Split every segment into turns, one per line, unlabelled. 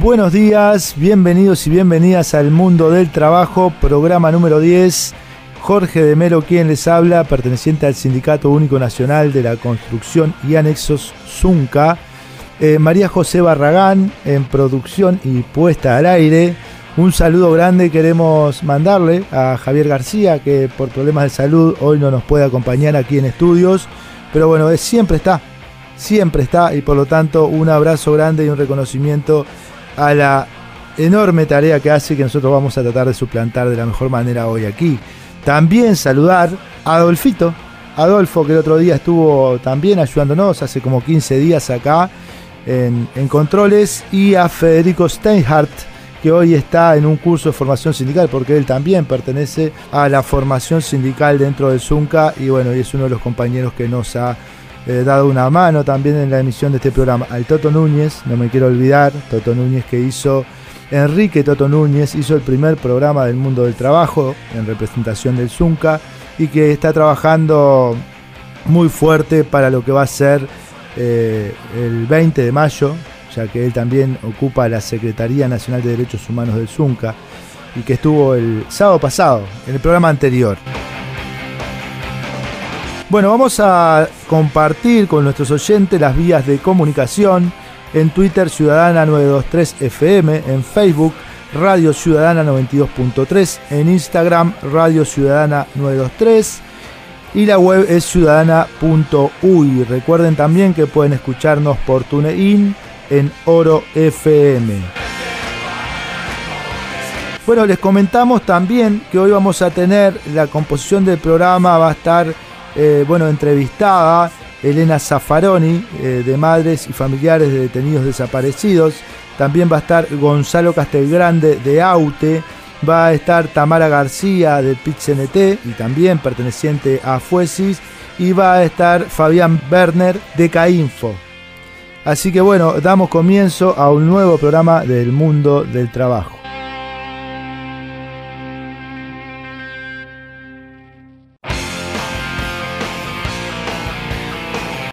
Buenos días, bienvenidos y bienvenidas al Mundo del Trabajo, programa número 10. Jorge de Mero quien les habla, perteneciente al Sindicato Único Nacional de la Construcción y Anexos ZUNCA. Eh, María José Barragán en producción y puesta al aire. Un saludo grande queremos mandarle a Javier García, que por problemas de salud hoy no nos puede acompañar aquí en estudios. Pero bueno, siempre está, siempre está y por lo tanto un abrazo grande y un reconocimiento a la enorme tarea que hace que nosotros vamos a tratar de suplantar de la mejor manera hoy aquí. También saludar a Adolfito, Adolfo que el otro día estuvo también ayudándonos hace como 15 días acá en, en controles y a Federico Steinhardt que hoy está en un curso de formación sindical porque él también pertenece a la formación sindical dentro del ZUNCA y bueno, y es uno de los compañeros que nos ha eh, dado una mano también en la emisión de este programa. Al Toto Núñez, no me quiero olvidar, Toto Núñez que hizo, Enrique Toto Núñez hizo el primer programa del mundo del trabajo en representación del Zunca y que está trabajando muy fuerte para lo que va a ser eh, el 20 de mayo, ya que él también ocupa la Secretaría Nacional de Derechos Humanos del Zunca y que estuvo el sábado pasado, en el programa anterior. Bueno, vamos a compartir con nuestros oyentes las vías de comunicación en Twitter Ciudadana 923 FM, en Facebook Radio Ciudadana 92.3, en Instagram Radio Ciudadana 923 y la web es ciudadana.uy. Recuerden también que pueden escucharnos por TuneIn en Oro FM. Bueno, les comentamos también que hoy vamos a tener la composición del programa, va a estar eh, bueno, entrevistada Elena Zaffaroni, eh, de Madres y Familiares de Detenidos Desaparecidos. También va a estar Gonzalo Castelgrande de AUTE. Va a estar Tamara García de PITCNT y también perteneciente a Fuesis. Y va a estar Fabián Werner de CAINFO. Así que bueno, damos comienzo a un nuevo programa del mundo del trabajo.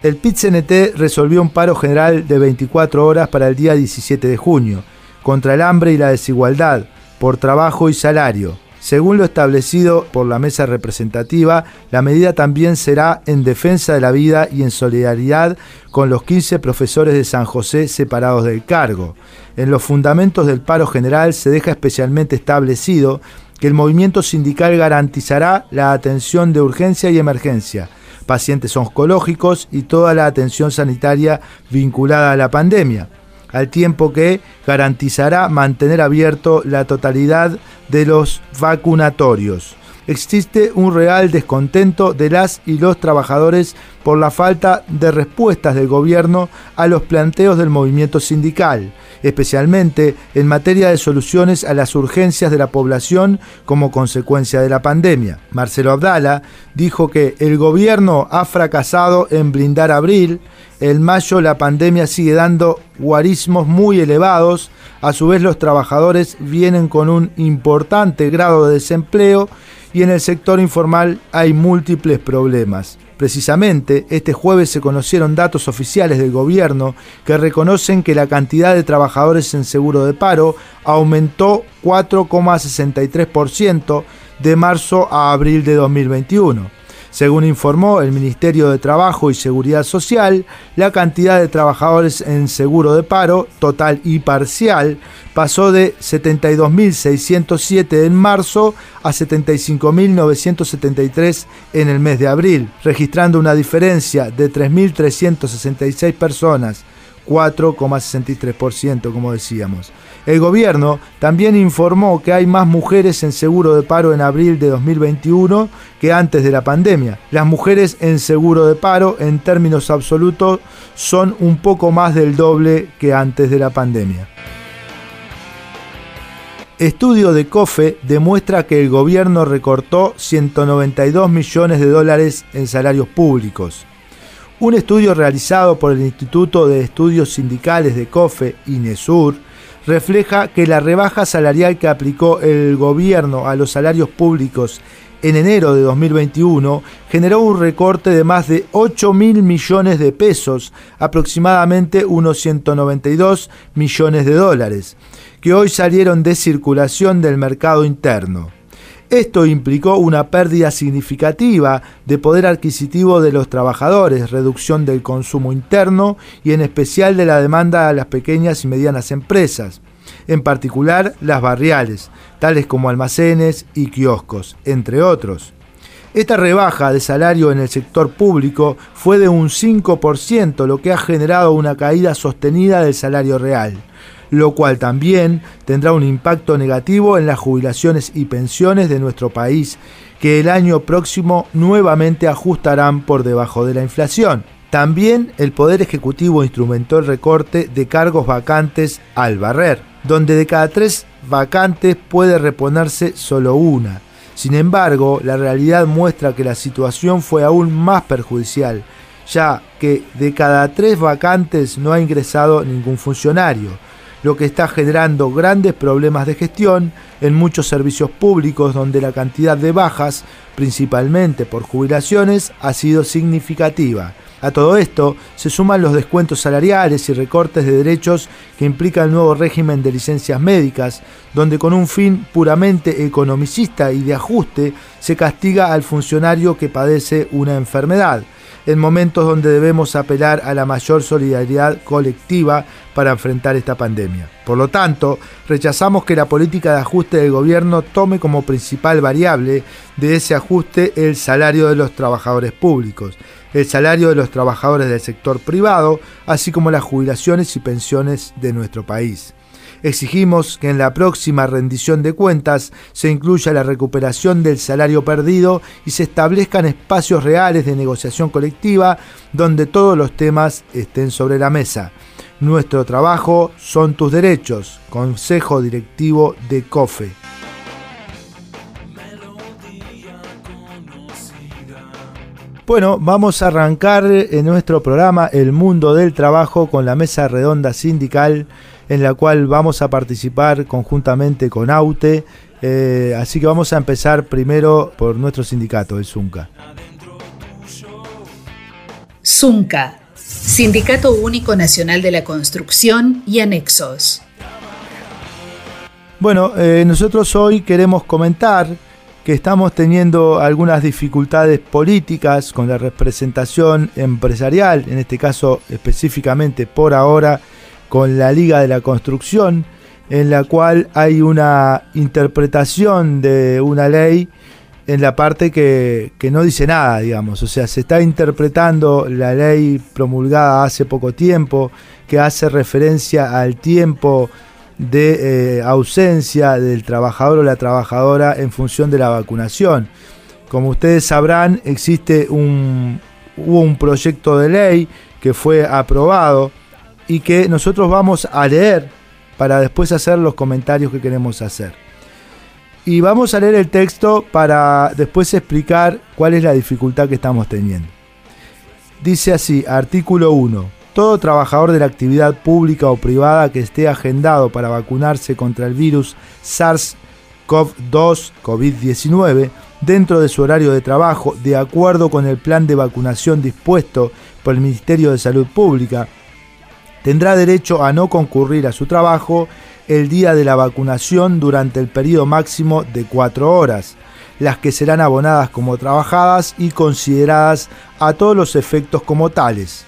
El PIT-CNT resolvió un paro general de 24 horas para el día 17 de junio, contra el hambre y la desigualdad, por trabajo y salario. Según lo establecido por la mesa representativa, la medida también será en defensa de la vida y en solidaridad con los 15 profesores de San José separados del cargo. En los fundamentos del paro general se deja especialmente establecido que el movimiento sindical garantizará la atención de urgencia y emergencia, pacientes oncológicos y toda la atención sanitaria vinculada a la pandemia, al tiempo que garantizará mantener abierto la totalidad de los vacunatorios. Existe un real descontento de las y los trabajadores por la falta de respuestas del gobierno a los planteos del movimiento sindical, especialmente en materia de soluciones a las urgencias de la población como consecuencia de la pandemia. Marcelo Abdala dijo que el gobierno ha fracasado en blindar abril, en mayo la pandemia sigue dando guarismos muy elevados, a su vez los trabajadores vienen con un importante grado de desempleo y en el sector informal hay múltiples problemas. Precisamente, este jueves se conocieron datos oficiales del gobierno que reconocen que la cantidad de trabajadores en seguro de paro aumentó 4,63% de marzo a abril de 2021. Según informó el Ministerio de Trabajo y Seguridad Social, la cantidad de trabajadores en seguro de paro, total y parcial, pasó de 72.607 en marzo a 75.973 en el mes de abril, registrando una diferencia de 3.366 personas 4,63%, como decíamos. El gobierno también informó que hay más mujeres en seguro de paro en abril de 2021 que antes de la pandemia. Las mujeres en seguro de paro en términos absolutos son un poco más del doble que antes de la pandemia. Estudio de COFE demuestra que el gobierno recortó 192 millones de dólares en salarios públicos. Un estudio realizado por el Instituto de Estudios Sindicales de COFE, INESUR, refleja que la rebaja salarial que aplicó el gobierno a los salarios públicos en enero de 2021 generó un recorte de más de 8 mil millones de pesos, aproximadamente unos 192 millones de dólares, que hoy salieron de circulación del mercado interno. Esto implicó una pérdida significativa de poder adquisitivo de los trabajadores, reducción del consumo interno y en especial de la demanda a las pequeñas y medianas empresas, en particular las barriales, tales como almacenes y kioscos, entre otros. Esta rebaja de salario en el sector público fue de un 5%, lo que ha generado una caída sostenida del salario real lo cual también tendrá un impacto negativo en las jubilaciones y pensiones de nuestro país, que el año próximo nuevamente ajustarán por debajo de la inflación. También el Poder Ejecutivo instrumentó el recorte de cargos vacantes al barrer, donde de cada tres vacantes puede reponerse solo una. Sin embargo, la realidad muestra que la situación fue aún más perjudicial, ya que de cada tres vacantes no ha ingresado ningún funcionario lo que está generando grandes problemas de gestión en muchos servicios públicos donde la cantidad de bajas, principalmente por jubilaciones, ha sido significativa. A todo esto se suman los descuentos salariales y recortes de derechos que implica el nuevo régimen de licencias médicas, donde con un fin puramente economicista y de ajuste se castiga al funcionario que padece una enfermedad en momentos donde debemos apelar a la mayor solidaridad colectiva para enfrentar esta pandemia. Por lo tanto, rechazamos que la política de ajuste del gobierno tome como principal variable de ese ajuste el salario de los trabajadores públicos, el salario de los trabajadores del sector privado, así como las jubilaciones y pensiones de nuestro país. Exigimos que en la próxima rendición de cuentas se incluya la recuperación del salario perdido y se establezcan espacios reales de negociación colectiva donde todos los temas estén sobre la mesa. Nuestro trabajo son tus derechos. Consejo Directivo de COFE. Bueno, vamos a arrancar en nuestro programa El Mundo del Trabajo con la mesa redonda sindical en la cual vamos a participar conjuntamente con AUTE. Eh, así que vamos a empezar primero por nuestro sindicato, el ZUNCA.
ZUNCA, Sindicato Único Nacional de la Construcción y Anexos.
Bueno, eh, nosotros hoy queremos comentar que estamos teniendo algunas dificultades políticas con la representación empresarial, en este caso específicamente por ahora con la Liga de la Construcción, en la cual hay una interpretación de una ley en la parte que, no dice nada, digamos. O sea, se está interpretando la ley promulgada hace poco tiempo, que hace referencia al tiempo de eh, ausencia del trabajador o la trabajadora en función de la vacunación. Como ustedes sabrán, existe un, hubo un proyecto de ley que fue aprobado y que nosotros vamos a leer para después hacer los comentarios que queremos hacer. Y vamos a leer el texto para después explicar cuál es la dificultad que estamos teniendo. Dice así, artículo 1. Todo trabajador de la actividad pública o privada que esté agendado para vacunarse contra el virus SARS-CoV-2 COVID-19 dentro de su horario de trabajo, de acuerdo con el plan de vacunación dispuesto por el Ministerio de Salud Pública, tendrá derecho a no concurrir a su trabajo el día de la vacunación durante el periodo máximo de cuatro horas. las que serán abonadas como trabajadas y consideradas a todos los efectos como tales.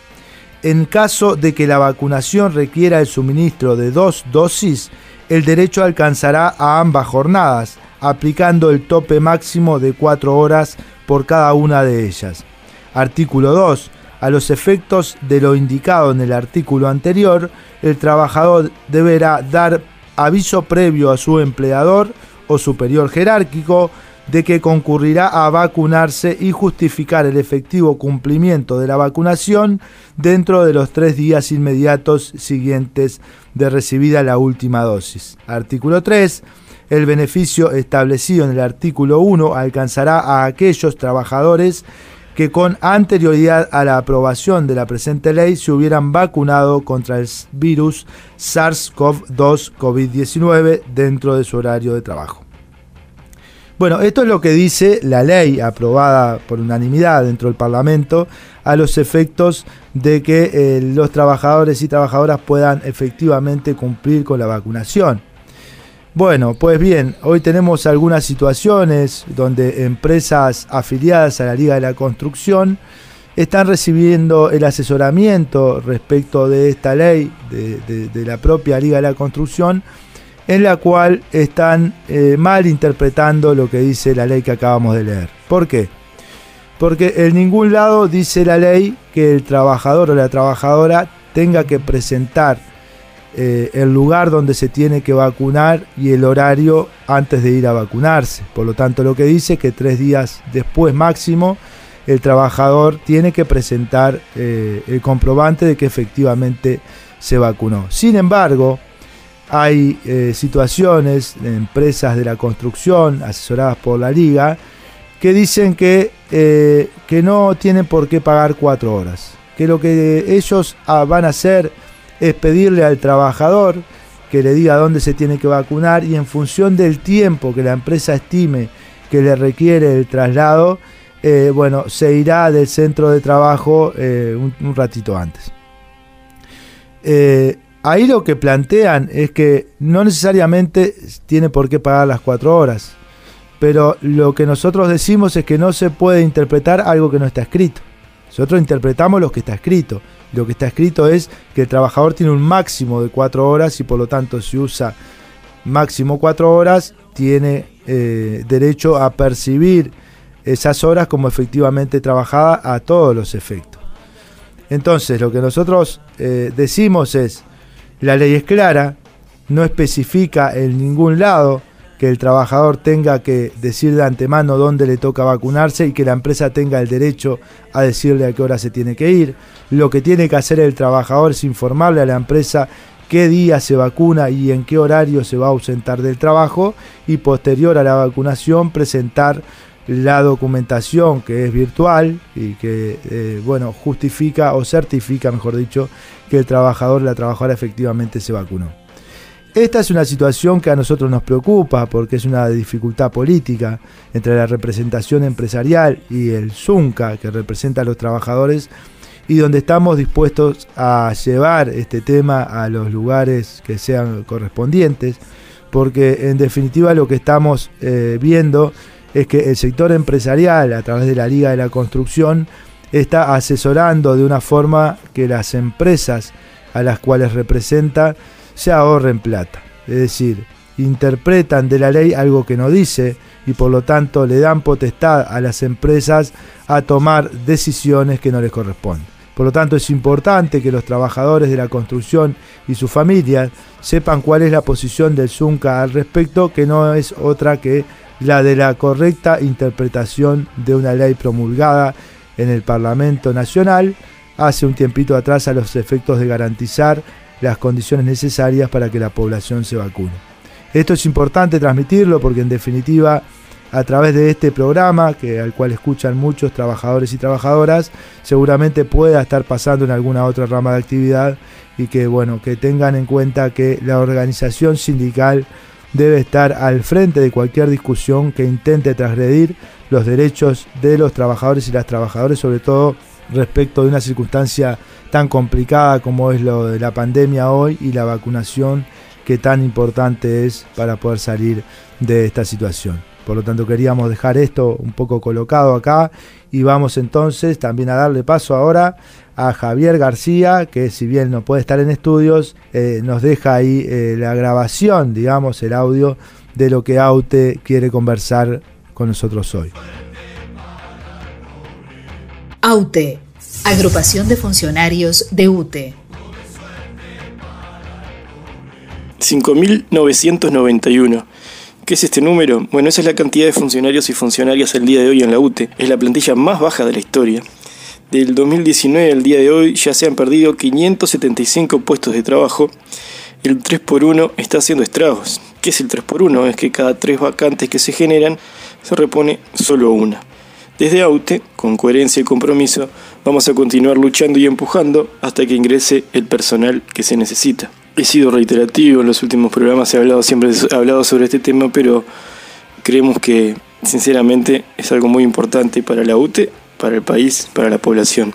En caso de que la vacunación requiera el suministro de dos dosis, el derecho alcanzará a ambas jornadas, aplicando el tope máximo de cuatro horas por cada una de ellas. Artículo 2. A los efectos de lo indicado en el artículo anterior, el trabajador deberá dar aviso previo a su empleador o superior jerárquico de que concurrirá a vacunarse y justificar el efectivo cumplimiento de la vacunación dentro de los tres días inmediatos siguientes de recibida la última dosis. Artículo 3. El beneficio establecido en el artículo 1 alcanzará a aquellos trabajadores que con anterioridad a la aprobación de la presente ley se hubieran vacunado contra el virus SARS-CoV-2 COVID-19 dentro de su horario de trabajo. Bueno, esto es lo que dice la ley aprobada por unanimidad dentro del Parlamento a los efectos de que eh, los trabajadores y trabajadoras puedan efectivamente cumplir con la vacunación. Bueno, pues bien, hoy tenemos algunas situaciones donde empresas afiliadas a la Liga de la Construcción están recibiendo el asesoramiento respecto de esta ley de, la propia Liga de la Construcción en la cual están eh, mal interpretando lo que dice la ley que acabamos de leer. ¿Por qué? Porque en ningún lado dice la ley que el trabajador o la trabajadora tenga que presentar eh, el lugar donde se tiene que vacunar y el horario antes de ir a vacunarse. Por lo tanto, lo que dice es que tres días después máximo el trabajador tiene que presentar eh, el comprobante de que efectivamente se vacunó. Sin embargo, hay eh, situaciones de empresas de la construcción asesoradas por la liga que dicen que, que no tienen por qué pagar cuatro horas, que lo que ellos ah, van a hacer es pedirle al trabajador que le diga dónde se tiene que vacunar y en función del tiempo que la empresa estime que le requiere el traslado, eh, bueno, se irá del centro de trabajo un, un, ratito antes ahí lo que plantean es que no necesariamente tiene por qué pagar las cuatro horas, pero lo que nosotros decimos es que no se puede interpretar algo que no está escrito. Nosotros interpretamos lo que está escrito. Lo que está escrito es que el trabajador tiene un máximo de cuatro horas y por lo tanto si usa máximo cuatro horas tiene eh, derecho a percibir esas horas como efectivamente trabajada a todos los efectos. Entonces lo que nosotros eh, decimos es, la ley es clara, no especifica en ningún lado que el trabajador tenga que decir de antemano dónde le toca vacunarse y que la empresa tenga el derecho a decirle a qué hora se tiene que ir. Lo que tiene que hacer el trabajador es informarle a la empresa qué día se vacuna y en qué horario se va a ausentar del trabajo y posterior a la vacunación presentar la documentación que es virtual y que eh, bueno justifica o certifica mejor dicho que el trabajador la trabajadora efectivamente se vacunó. Esta es una situación que a nosotros nos preocupa porque es una dificultad política entre la representación empresarial y el ZUNCA que representa a los trabajadores y donde estamos dispuestos a llevar este tema a los lugares que sean correspondientes porque en definitiva lo que estamos eh, viendo es que el sector empresarial a través de la Liga de la Construcción está asesorando de una forma que las empresas a las cuales representa se ahorren plata. Es decir, interpretan de la ley algo que no dice y por lo tanto le dan potestad a las empresas a tomar decisiones que no les corresponden. Por lo tanto es importante que los trabajadores de la construcción y sus familias sepan cuál es la posición del ZUNCA al respecto, que no es otra que la de la correcta interpretación de una ley promulgada en el Parlamento Nacional hace un tiempito atrás a los efectos de garantizar las condiciones necesarias para que la población se vacune. Esto es importante transmitirlo porque en definitiva a través de este programa, que, al cual escuchan muchos trabajadores y trabajadoras, seguramente pueda estar pasando en alguna otra rama de actividad y que bueno, que tengan en cuenta que la organización sindical debe estar al frente de cualquier discusión que intente transgredir los derechos de los trabajadores y las trabajadoras, sobre todo respecto de una circunstancia tan complicada como es lo de la pandemia hoy y la vacunación que tan importante es para poder salir de esta situación. Por lo tanto queríamos dejar esto un poco colocado acá y vamos entonces también a darle paso ahora a Javier García, que si bien no puede estar en estudios, eh, nos deja ahí eh, la grabación, digamos, el audio de lo que Aute quiere conversar con nosotros hoy.
AUTE, Agrupación de Funcionarios de UTE.
5.991. ¿Qué es este número? Bueno, esa es la cantidad de funcionarios y funcionarias el día de hoy en la UTE. Es la plantilla más baja de la historia. Del 2019 al día de hoy ya se han perdido 575 puestos de trabajo. El 3x1 está haciendo estragos. ¿Qué es el 3x1? Es que cada tres vacantes que se generan se repone solo una. Desde AUTE, con coherencia y compromiso, vamos a continuar luchando y empujando hasta que ingrese el personal que se necesita he sido reiterativo en los últimos programas, he hablado siempre he hablado sobre este tema, pero creemos que sinceramente es algo muy importante para la UTE, para el país, para la población.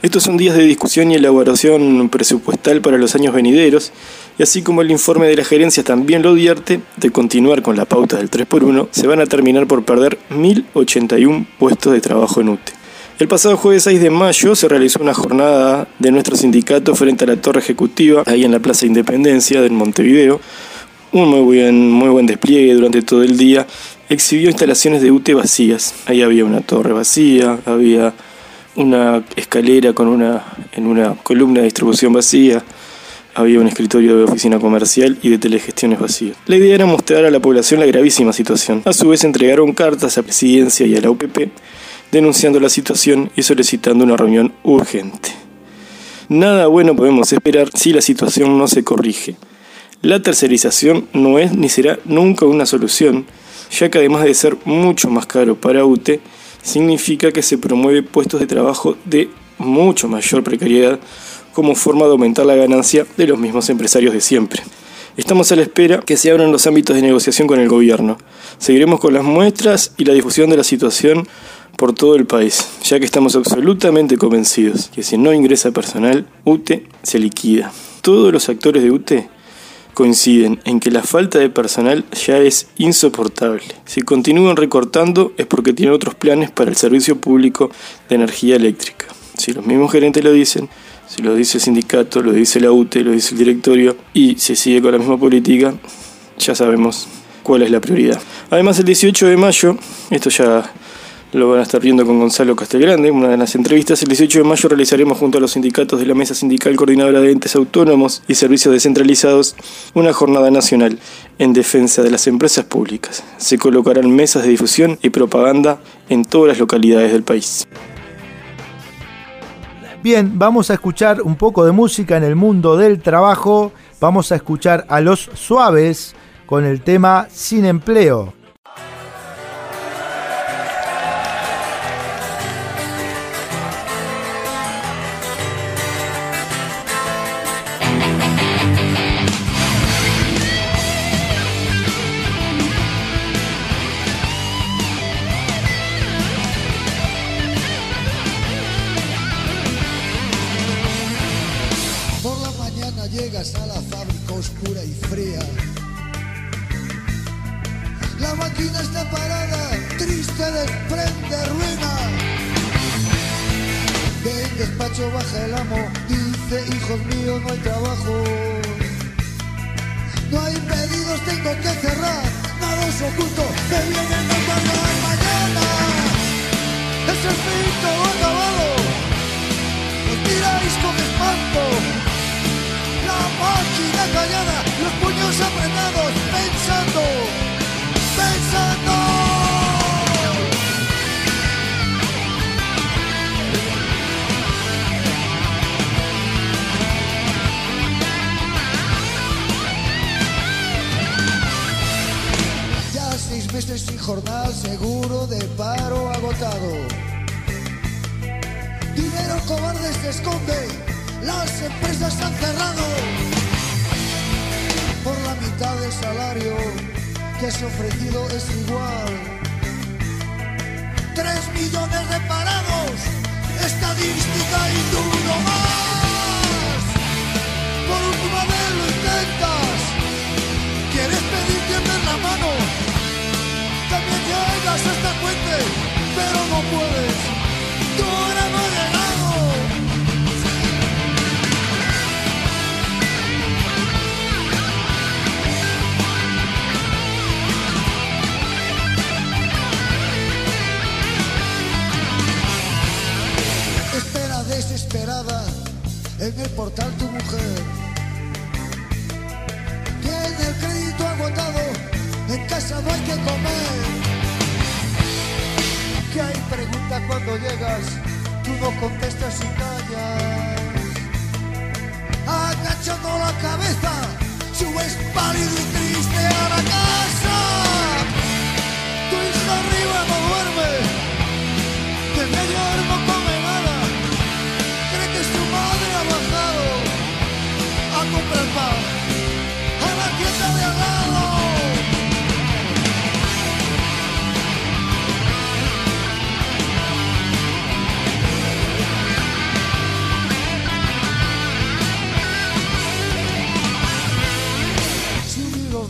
Estos son días de discusión y elaboración presupuestal para los años venideros, y así como el informe de la gerencia también lo advierte, de continuar con la pauta del 3x1, se van a terminar por perder 1.081 puestos de trabajo en UTE. El pasado jueves 6 de mayo se realizó una jornada de nuestro sindicato frente a la torre ejecutiva, ahí en la Plaza Independencia de Montevideo. Un muy buen, muy buen despliegue durante todo el día. Exhibió instalaciones de UTE vacías. Ahí había una torre vacía, había una escalera con una, en una columna de distribución vacía, había un escritorio de oficina comercial y de telegestiones vacías. La idea era mostrar a la población la gravísima situación. A su vez entregaron cartas a presidencia y a la UPP denunciando la situación y solicitando una reunión urgente. Nada bueno podemos esperar si la situación no se corrige. La tercerización no es ni será nunca una solución, ya que además de ser mucho más caro para UTE, significa que se promueve puestos de trabajo de mucho mayor precariedad como forma de aumentar la ganancia de los mismos empresarios de siempre. Estamos a la espera que se abran los ámbitos de negociación con el gobierno. Seguiremos con las muestras y la difusión de la situación por todo el país, ya que estamos absolutamente convencidos que si no ingresa personal, UTE se liquida. Todos los actores de UTE coinciden en que la falta de personal ya es insoportable. Si continúan recortando es porque tienen otros planes para el servicio público de energía eléctrica. Si los mismos gerentes lo dicen, si lo dice el sindicato, lo dice la UTE, lo dice el directorio y se sigue con la misma política, ya sabemos cuál es la prioridad. Además, el 18 de mayo, esto ya lo van a estar viendo con Gonzalo Castelgrande, una de las entrevistas. El 18 de mayo realizaremos junto a los sindicatos de la Mesa Sindical Coordinadora de Entes Autónomos y Servicios Descentralizados una jornada nacional en defensa de las empresas públicas. Se colocarán mesas de difusión y propaganda en todas las localidades del país.
Bien, vamos a escuchar un poco de música en el mundo del trabajo. Vamos a escuchar a los suaves con el tema Sin empleo.
Que comer. Que hay preguntas cuando llegas, tú no contestas y callas. Agachando la cabeza, subes pálido y triste a la casa. Tu arriba no duerme, que medio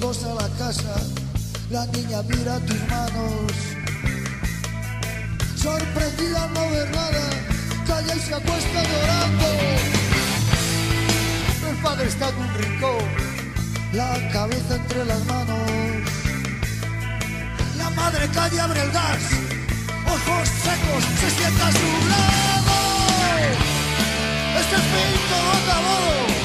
dos a la casa, la niña mira tus manos. Sorprendida al no ver nada, calla y se acuesta llorando. El padre está en un rincón, la cabeza entre las manos. La madre calla, abre el gas, ojos secos, se sienta a su lado. Este fin todo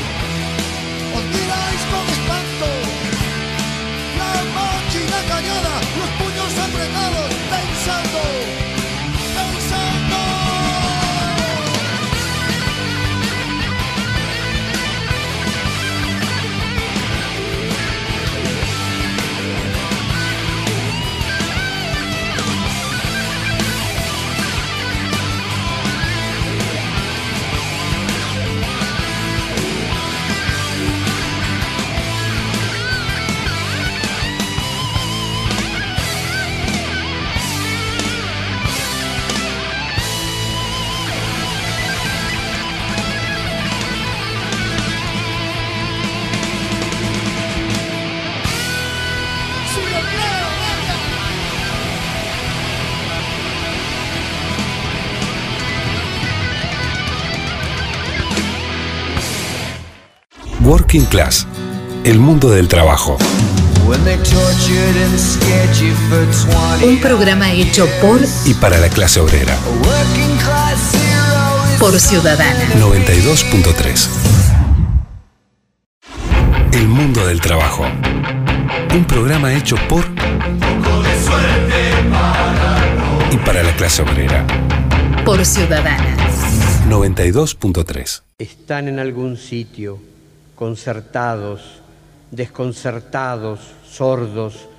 Working Class, el mundo del trabajo.
Un programa hecho por
Y para la clase obrera.
por Ciudadana.
92.3. El mundo del trabajo. Un programa hecho por y para la clase obrera.
Por Ciudadana.
92.3.
están en algún sitio, concertados, desconcertados, sordos,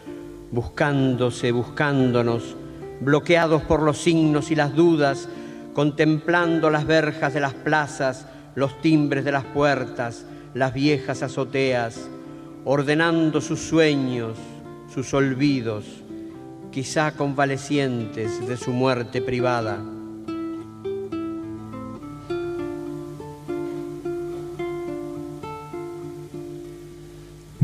buscándose, buscándonos, bloqueados por los signos y las dudas, contemplando las verjas de las plazas, los timbres de las puertas, las viejas azoteas, ordenando sus sueños, sus olvidos, quizá convalecientes de su muerte privada.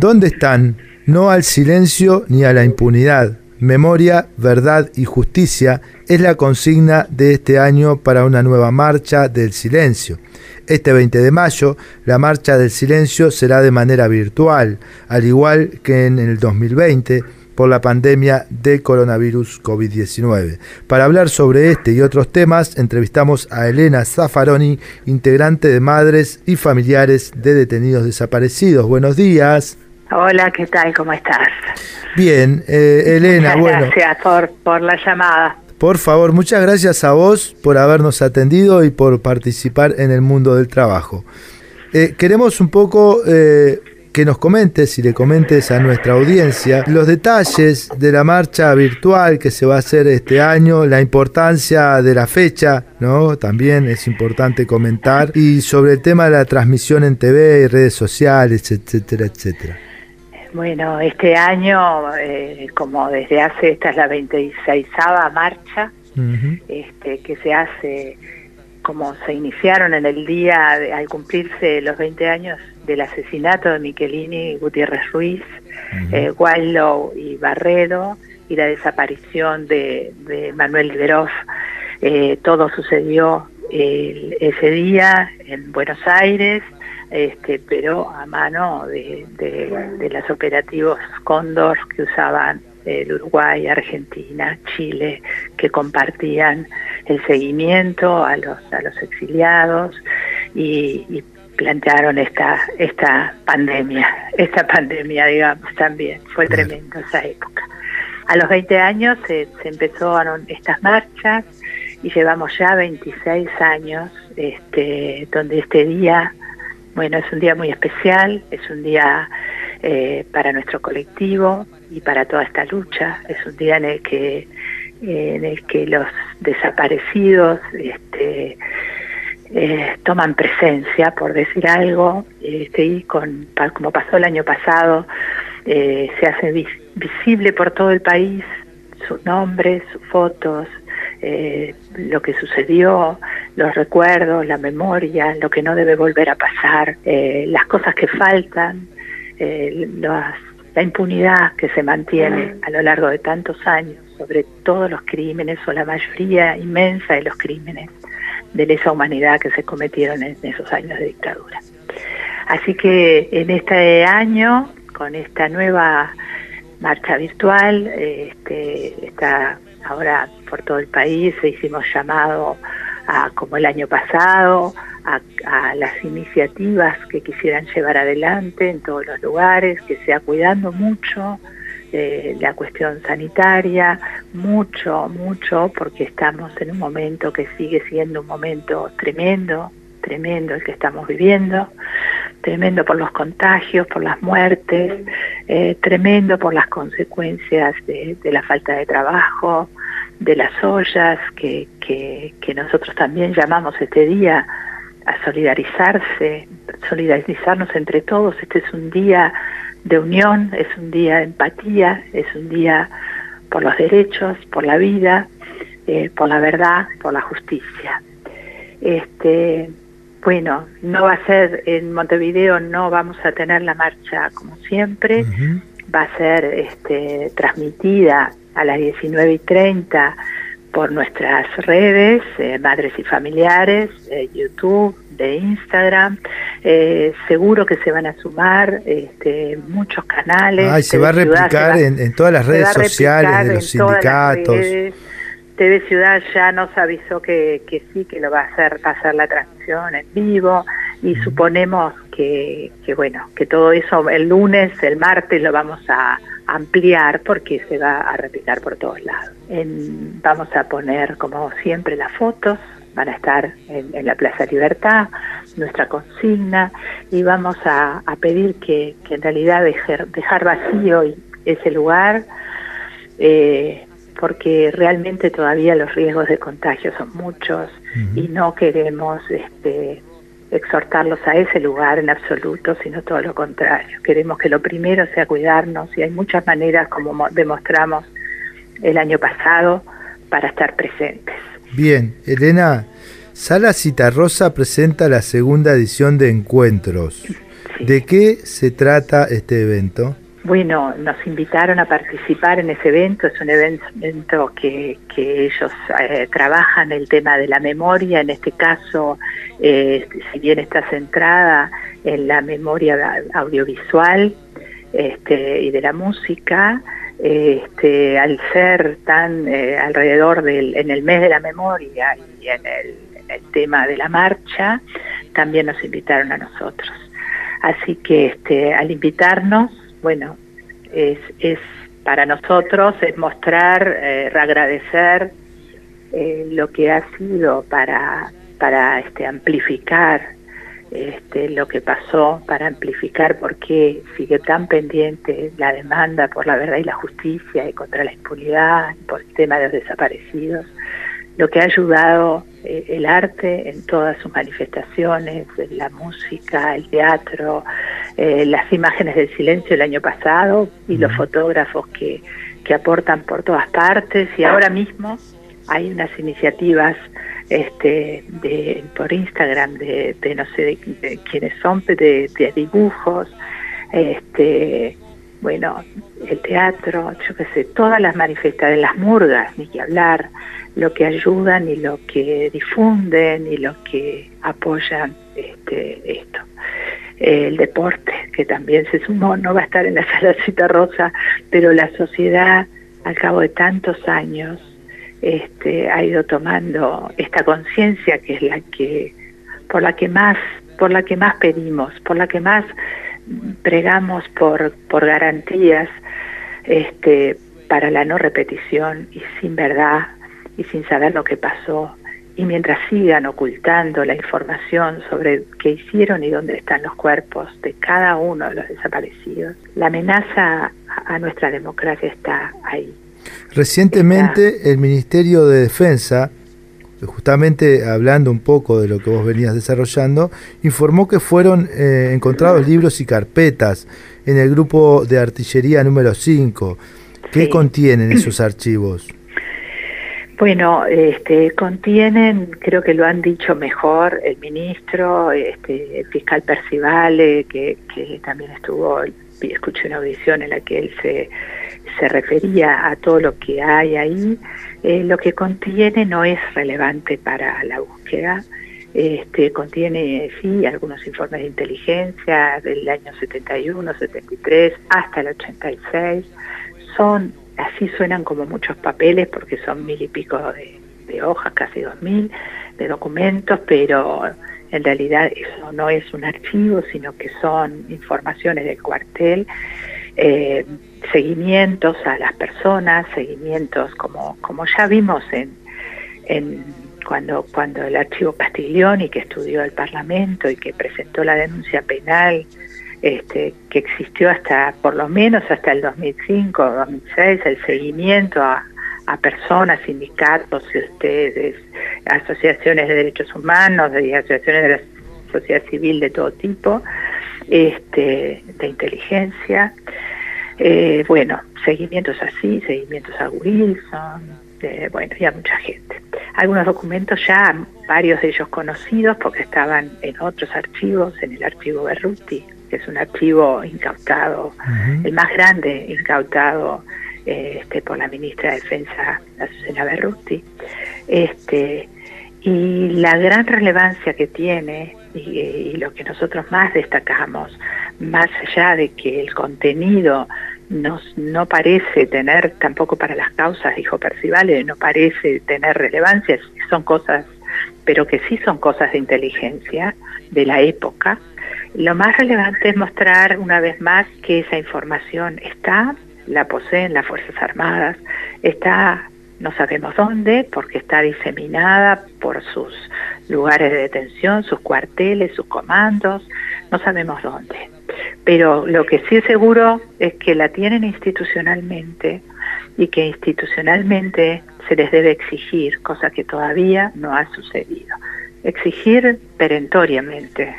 ¿Dónde están? No al silencio ni a la impunidad. Memoria, verdad y justicia es la consigna de este año para una nueva marcha del silencio. Este 20 de mayo, la marcha del silencio será de manera virtual, al igual que en el 2020 por la pandemia de coronavirus COVID-19. Para hablar sobre este y otros temas, entrevistamos a Elena Zaffaroni, integrante de Madres y Familiares de Detenidos Desaparecidos. Buenos días.
Hola, ¿qué tal? ¿Cómo estás?
Bien, eh, Elena,
Muchas
bueno,
gracias por, por la llamada.
por favor, muchas gracias a vos por habernos atendido y por participar en el mundo del trabajo. Eh, queremos un poco eh, que nos comentes y le comentes a nuestra audiencia los detalles de la marcha virtual que se va a hacer este año, la importancia de la fecha, ¿no? También es importante comentar, y sobre el tema de la transmisión en TV y redes sociales, etcétera, etcétera.
Bueno, este año, eh, como desde hace, esta es la 26 marcha, este, que se hace como se iniciaron en el día, de- al cumplirse los 20 años del asesinato de Michelini, Gutiérrez Ruiz, eh, Wallow y Barredo, y la desaparición de, de Manuel Liberoff. Eh, todo sucedió el- ese día en Buenos Aires, este, pero a mano de, de- de los operativos Cóndor que usaban el Uruguay, Argentina, Chile, que compartían el seguimiento a los, a los exiliados y, y plantearon esta, esta pandemia, esta pandemia, digamos, también. Fue tremendo esa época. a los 20 años se, se empezaron estas marchas y llevamos ya 26 años este, donde este día, bueno, es un día muy especial, es un día eh, para nuestro colectivo y para toda esta lucha, es un día en el que, en el que los desaparecidos este, eh, toman presencia, por decir algo, este, y con, como pasó el año pasado, eh, se hace visible por todo el país sus nombres, sus fotos, eh, lo que sucedió, los recuerdos, la memoria, lo que no debe volver a pasar, eh, las cosas que faltan, eh, la impunidad que se mantiene a lo largo de tantos años sobre todos los crímenes o la mayoría inmensa de los crímenes de lesa humanidad que se cometieron en esos años de dictadura. Así que en este año, con esta nueva marcha virtual, este, está ahora por todo el país hicimos llamado a, como el año pasado, a, las iniciativas que quisieran llevar adelante en todos los lugares, que sea cuidando mucho eh, la cuestión sanitaria, mucho, mucho, porque estamos en un momento que sigue siendo un momento tremendo, tremendo el que estamos viviendo, tremendo por los contagios, por las muertes, eh, tremendo por las consecuencias de, la falta de trabajo, de las ollas, que, nosotros también llamamos este día a solidarizarse, solidarizarnos entre todos. Este es un día de unión, es un día de empatía, es un día por los derechos, por la vida, eh, por la verdad, por la justicia. Este, bueno, no va a ser en Montevideo, no vamos a tener la marcha como siempre, va a ser este, transmitida a las 19 y 30 por nuestras redes, eh, Madres y Familiares, de YouTube, de Instagram. Eh, seguro que se van a sumar este, muchos canales.
Ah, se va a replicar en, todas las redes sociales de los sindicatos.
TV Ciudad ya nos avisó que, que sí, que lo va a hacer pasar la transmisión en vivo y suponemos que, que, bueno, que todo eso el lunes, el martes lo vamos a ampliar porque se va a replicar por todos lados. vamos a poner, como siempre, las fotos, van a estar en, la Plaza Libertad, nuestra consigna, y vamos a, pedir que, en realidad dejar, dejar vacío ese lugar, eh, porque realmente todavía los riesgos de contagio son muchos y no queremos este, exhortarlos a ese lugar en absoluto, sino todo lo contrario. Queremos que lo primero sea cuidarnos y hay muchas maneras, como demostramos el año pasado, para estar presentes.
Bien, Elena, Sala Citarrosa presenta la segunda edición de Encuentros. ¿De qué se trata este evento?
Bueno, nos invitaron a participar en ese evento, es un evento que, ellos eh, trabajan el tema de la memoria, en este caso, eh, si bien está centrada en la memoria audiovisual este, y de la música, este, al ser tan eh, alrededor del, en el mes de la memoria y en el, en el tema de la marcha, también nos invitaron a nosotros. Así que este, al invitarnos, bueno, es, es para nosotros es mostrar, eh, agradecer eh, lo que ha sido para, para este, amplificar este, lo que pasó, para amplificar por qué sigue tan pendiente la demanda por la verdad y la justicia y contra la impunidad, por el tema de los desaparecidos lo que ha ayudado eh, el arte en todas sus manifestaciones, la música, el teatro, eh, las imágenes del silencio el año pasado y los fotógrafos que, que aportan por todas partes. Y ahora mismo hay unas iniciativas este, de, por Instagram de, de no sé de, quiénes son, de, de dibujos, este, bueno, el teatro, yo qué sé, todas las manifestaciones, las murgas, ni que hablar, lo que ayudan y lo que difunden y lo que apoyan este, esto. El deporte, que también se sumó, no va a estar en la salacita rosa, pero la sociedad, al cabo de tantos años, este, ha ido tomando esta conciencia que es la que, por la que más, por la que más pedimos, por la que más pregamos por, por garantías, este, para la no repetición y sin verdad y sin saber lo que pasó y mientras sigan ocultando la información sobre qué hicieron y dónde están los cuerpos de cada uno de los desaparecidos, la amenaza a nuestra democracia está ahí.
Recientemente el Ministerio de Defensa, justamente hablando un poco de lo que vos venías desarrollando, informó que fueron eh, encontrados libros y carpetas en el grupo de artillería número 5. ¿Qué contienen esos archivos?
Bueno, este, contienen, creo que lo han dicho mejor el ministro, este, el fiscal Percivale, que, que también estuvo, escuché una audición en la que él se, se refería a todo lo que hay ahí. Eh, lo que contiene no es relevante para la búsqueda. Este, contiene, sí, algunos informes de inteligencia del año 71, 73 hasta el 86. Son así suenan como muchos papeles porque son mil y pico de, hojas, casi dos mil, de documentos, pero en realidad eso no es un archivo, sino que son informaciones del cuartel, eh, seguimientos a las personas, seguimientos como, como ya vimos en, en cuando, cuando el archivo Castiglioni, que estudió el Parlamento y que presentó la denuncia penal este, que existió hasta, por lo menos hasta el 2005 o 2006, el seguimiento a, personas, sindicatos, ustedes, asociaciones de derechos humanos y asociaciones de la sociedad civil de todo tipo, este, de inteligencia. Eh, bueno, seguimientos así, seguimientos a Wilson, bueno, y a mucha gente. Algunos documentos ya, varios de ellos conocidos porque estaban en otros archivos, en el archivo Berruti, que es un archivo incautado, el más grande incautado este, por la ministra de Defensa, Azucena Berruti. Este, y la gran relevancia que tiene y, lo que nosotros más destacamos, más allá de que el contenido nos, no parece tener, tampoco para las causas, dijo Percivale, no parece tener relevancia, son cosas, pero que sí son cosas de inteligencia de la época, lo más relevante es mostrar una vez más que esa información está, la poseen las Fuerzas Armadas, está, no sabemos dónde, porque está diseminada por sus lugares de detención, sus cuarteles, sus comandos, no sabemos dónde. Pero lo que sí es seguro es que la tienen institucionalmente y que institucionalmente se les debe exigir, cosa que todavía no ha sucedido. Exigir perentoriamente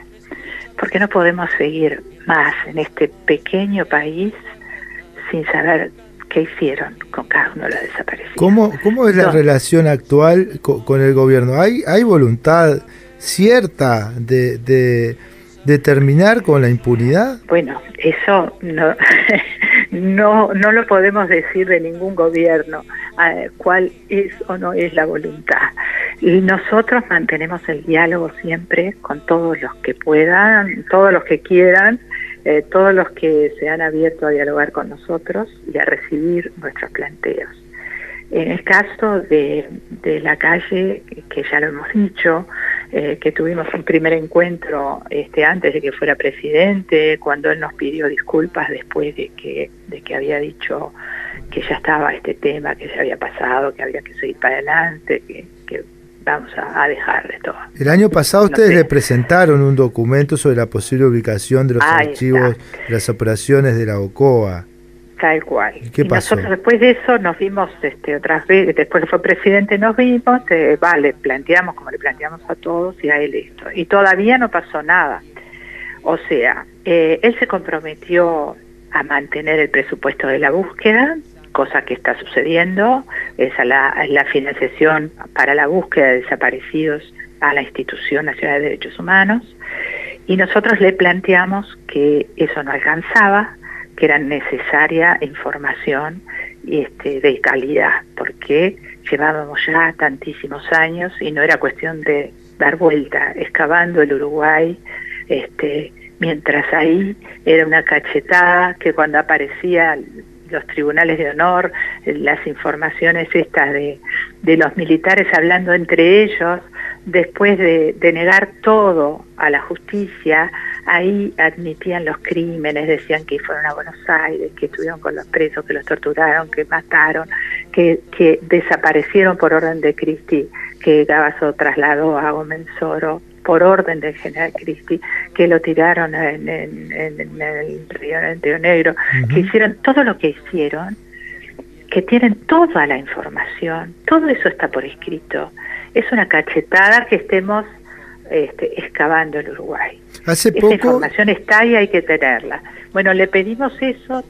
porque no podemos seguir más en este pequeño país sin saber qué hicieron con cada uno de los desaparecidos.
¿Cómo, cómo es la relación actual con, el gobierno? ¿Hay, ¿Hay voluntad cierta de, de, terminar con la impunidad?
Bueno, eso no, no, no lo podemos decir de ningún gobierno, cuál es o no es la voluntad. Y nosotros mantenemos el diálogo siempre con todos los que puedan, todos los que quieran, eh, todos los que se han abierto a dialogar con nosotros y a recibir nuestros planteos. En el caso de, de la calle, que ya lo hemos dicho, eh, que tuvimos un primer encuentro este, antes de que fuera presidente, cuando él nos pidió disculpas después de que, de que había dicho que ya estaba este tema, que ya había pasado, que había que seguir para adelante, que, que vamos a, dejar de todo.
El año pasado ustedes le presentaron un documento sobre la posible ubicación de los archivos de las operaciones de la OCOA.
Tal cual. ¿Qué pasó? nosotros después de eso nos vimos este, otras veces, después que fue presidente nos vimos, eh, vale, planteamos como le planteamos a todos y a él esto. Y todavía no pasó nada. O sea, eh, él se comprometió a mantener el presupuesto de la búsqueda, cosa que está sucediendo, es la, la financiación para la búsqueda de desaparecidos a la Institución Nacional de Derechos Humanos, y nosotros le planteamos que eso no alcanzaba, que era necesaria información este, de calidad, porque llevábamos ya tantísimos años y no era cuestión de dar vuelta, excavando el Uruguay, este, mientras ahí era una cachetada que cuando aparecía los tribunales de honor, las informaciones estas de, de los militares hablando entre ellos, después de, de negar todo a la justicia, ahí admitían los crímenes, decían que fueron a Buenos Aires, que estuvieron con los presos, que los torturaron, que mataron, que, que desaparecieron por orden de Cristi, que Gabazo trasladó a Gómez Soro por orden del general Cristi, que lo tiraron en, el río, en Negro, que hicieron todo lo que hicieron, que tienen toda la información, todo eso está por escrito. Es una cachetada que estemos este, excavando el Uruguay.
Hace
Esa información está y hay que tenerla. Bueno, le pedimos eso,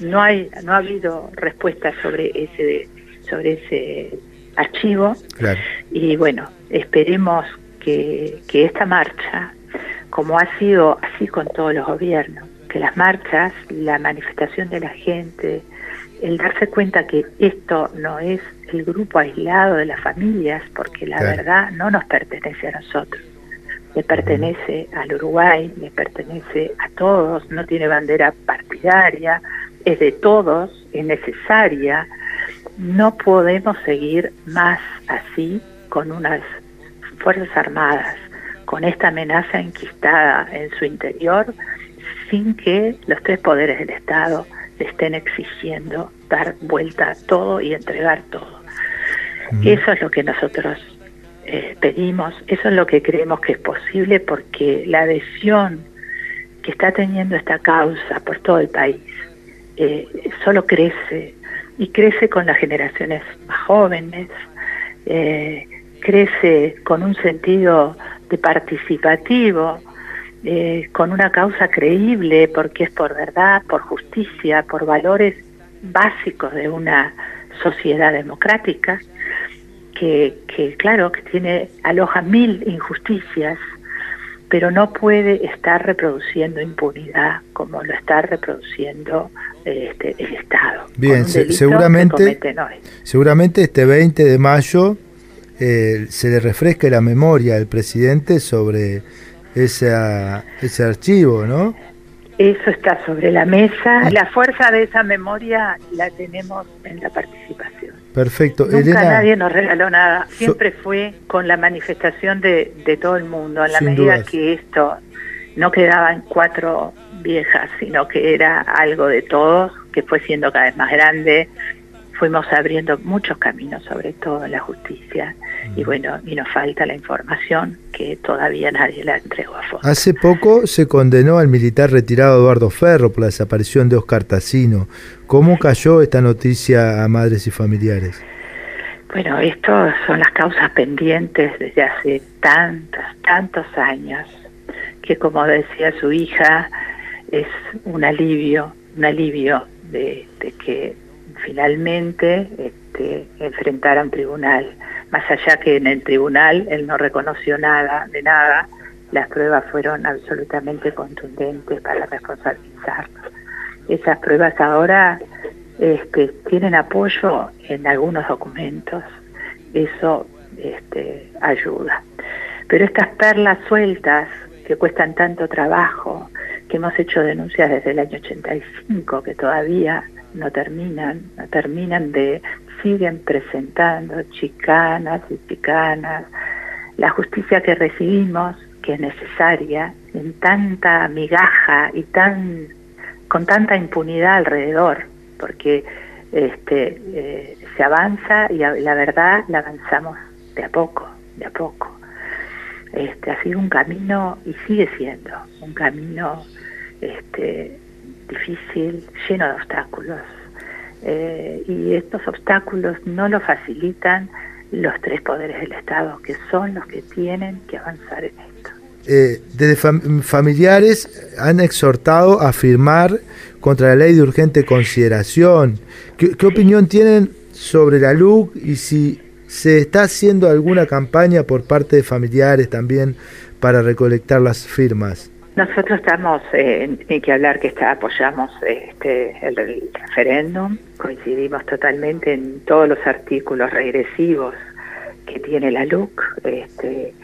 no hay, no ha habido respuesta sobre ese, sobre ese archivo. Y bueno, esperemos que, que esta marcha, como ha sido así con todos los gobiernos, que las marchas, la manifestación de la gente, el darse cuenta que esto no es el grupo aislado de las familias, porque la verdad no nos pertenece a nosotros, le pertenece al Uruguay, le pertenece a todos, no tiene bandera partidaria, es de todos, es necesaria. No podemos seguir más así con unas Fuerzas Armadas, con esta amenaza enquistada en su interior, sin que los tres poderes del Estado le estén exigiendo dar vuelta a todo y entregar todo. Eso es lo que nosotros eh, pedimos, eso es lo que creemos que es posible porque la adhesión que está teniendo esta causa por todo el país eh, solo crece y crece con las generaciones más jóvenes, eh, crece con un sentido de participativo, eh, con una causa creíble, porque es por verdad, por justicia, por valores básicos de una sociedad democrática, que, que claro, que tiene, aloja mil injusticias, pero no puede estar reproduciendo impunidad como lo está reproduciendo este, el Estado.
Bien, seguramente, seguramente este 20 de mayo eh, se le refresque la memoria al presidente sobre esa, ese archivo, ¿no?
Eso está sobre la mesa. La fuerza de esa memoria la tenemos en la participación.
Perfecto.
Nunca nadie nos regaló nada. Siempre fue con la manifestación de, de todo el mundo. En la medida que esto no quedaba en cuatro viejas, sino que era algo de todos, que fue siendo cada vez más grande, fuimos abriendo muchos caminos, sobre todo en la justicia, y bueno, y nos falta la información que todavía nadie la entregó a fondo.
Hace poco se condenó al militar retirado Eduardo Ferro por la desaparición de Oscar Tassino. ¿Cómo cayó esta noticia a madres y familiares?
Bueno, esto son las causas pendientes desde hace tantos, tantos años, que como decía su hija, es un alivio, un alivio de, de que finalmente este, enfrentar a un tribunal. Más allá que en el tribunal él no reconoció nada de nada, las pruebas fueron absolutamente contundentes para responsabilizarlo. Esas pruebas ahora este, tienen apoyo en algunos documentos, eso este, ayuda. Pero estas perlas sueltas que cuestan tanto trabajo, que hemos hecho denuncias desde el año 85, que todavía no terminan, no terminan de, siguen presentando chicanas y chicanas. La justicia que recibimos, que es necesaria, en tanta migaja y tan con tanta impunidad alrededor, porque este, eh, se avanza y la verdad la avanzamos de a poco, de a poco. Este, ha sido un camino y sigue siendo un camino este, difícil, lleno de obstáculos. Eh, y estos obstáculos no lo facilitan los tres poderes del Estado, que son los que tienen que avanzar en esto.
Eh, desde familiares han exhortado a firmar contra la ley de urgente consideración. ¿Qué, qué opinión tienen sobre la LUC y si se está haciendo alguna campaña por parte de familiares también para recolectar las firmas?
Nosotros estamos, eh, ni que hablar que está, apoyamos este, el, referéndum, coincidimos totalmente en todos los artículos regresivos que tiene la LUC, este,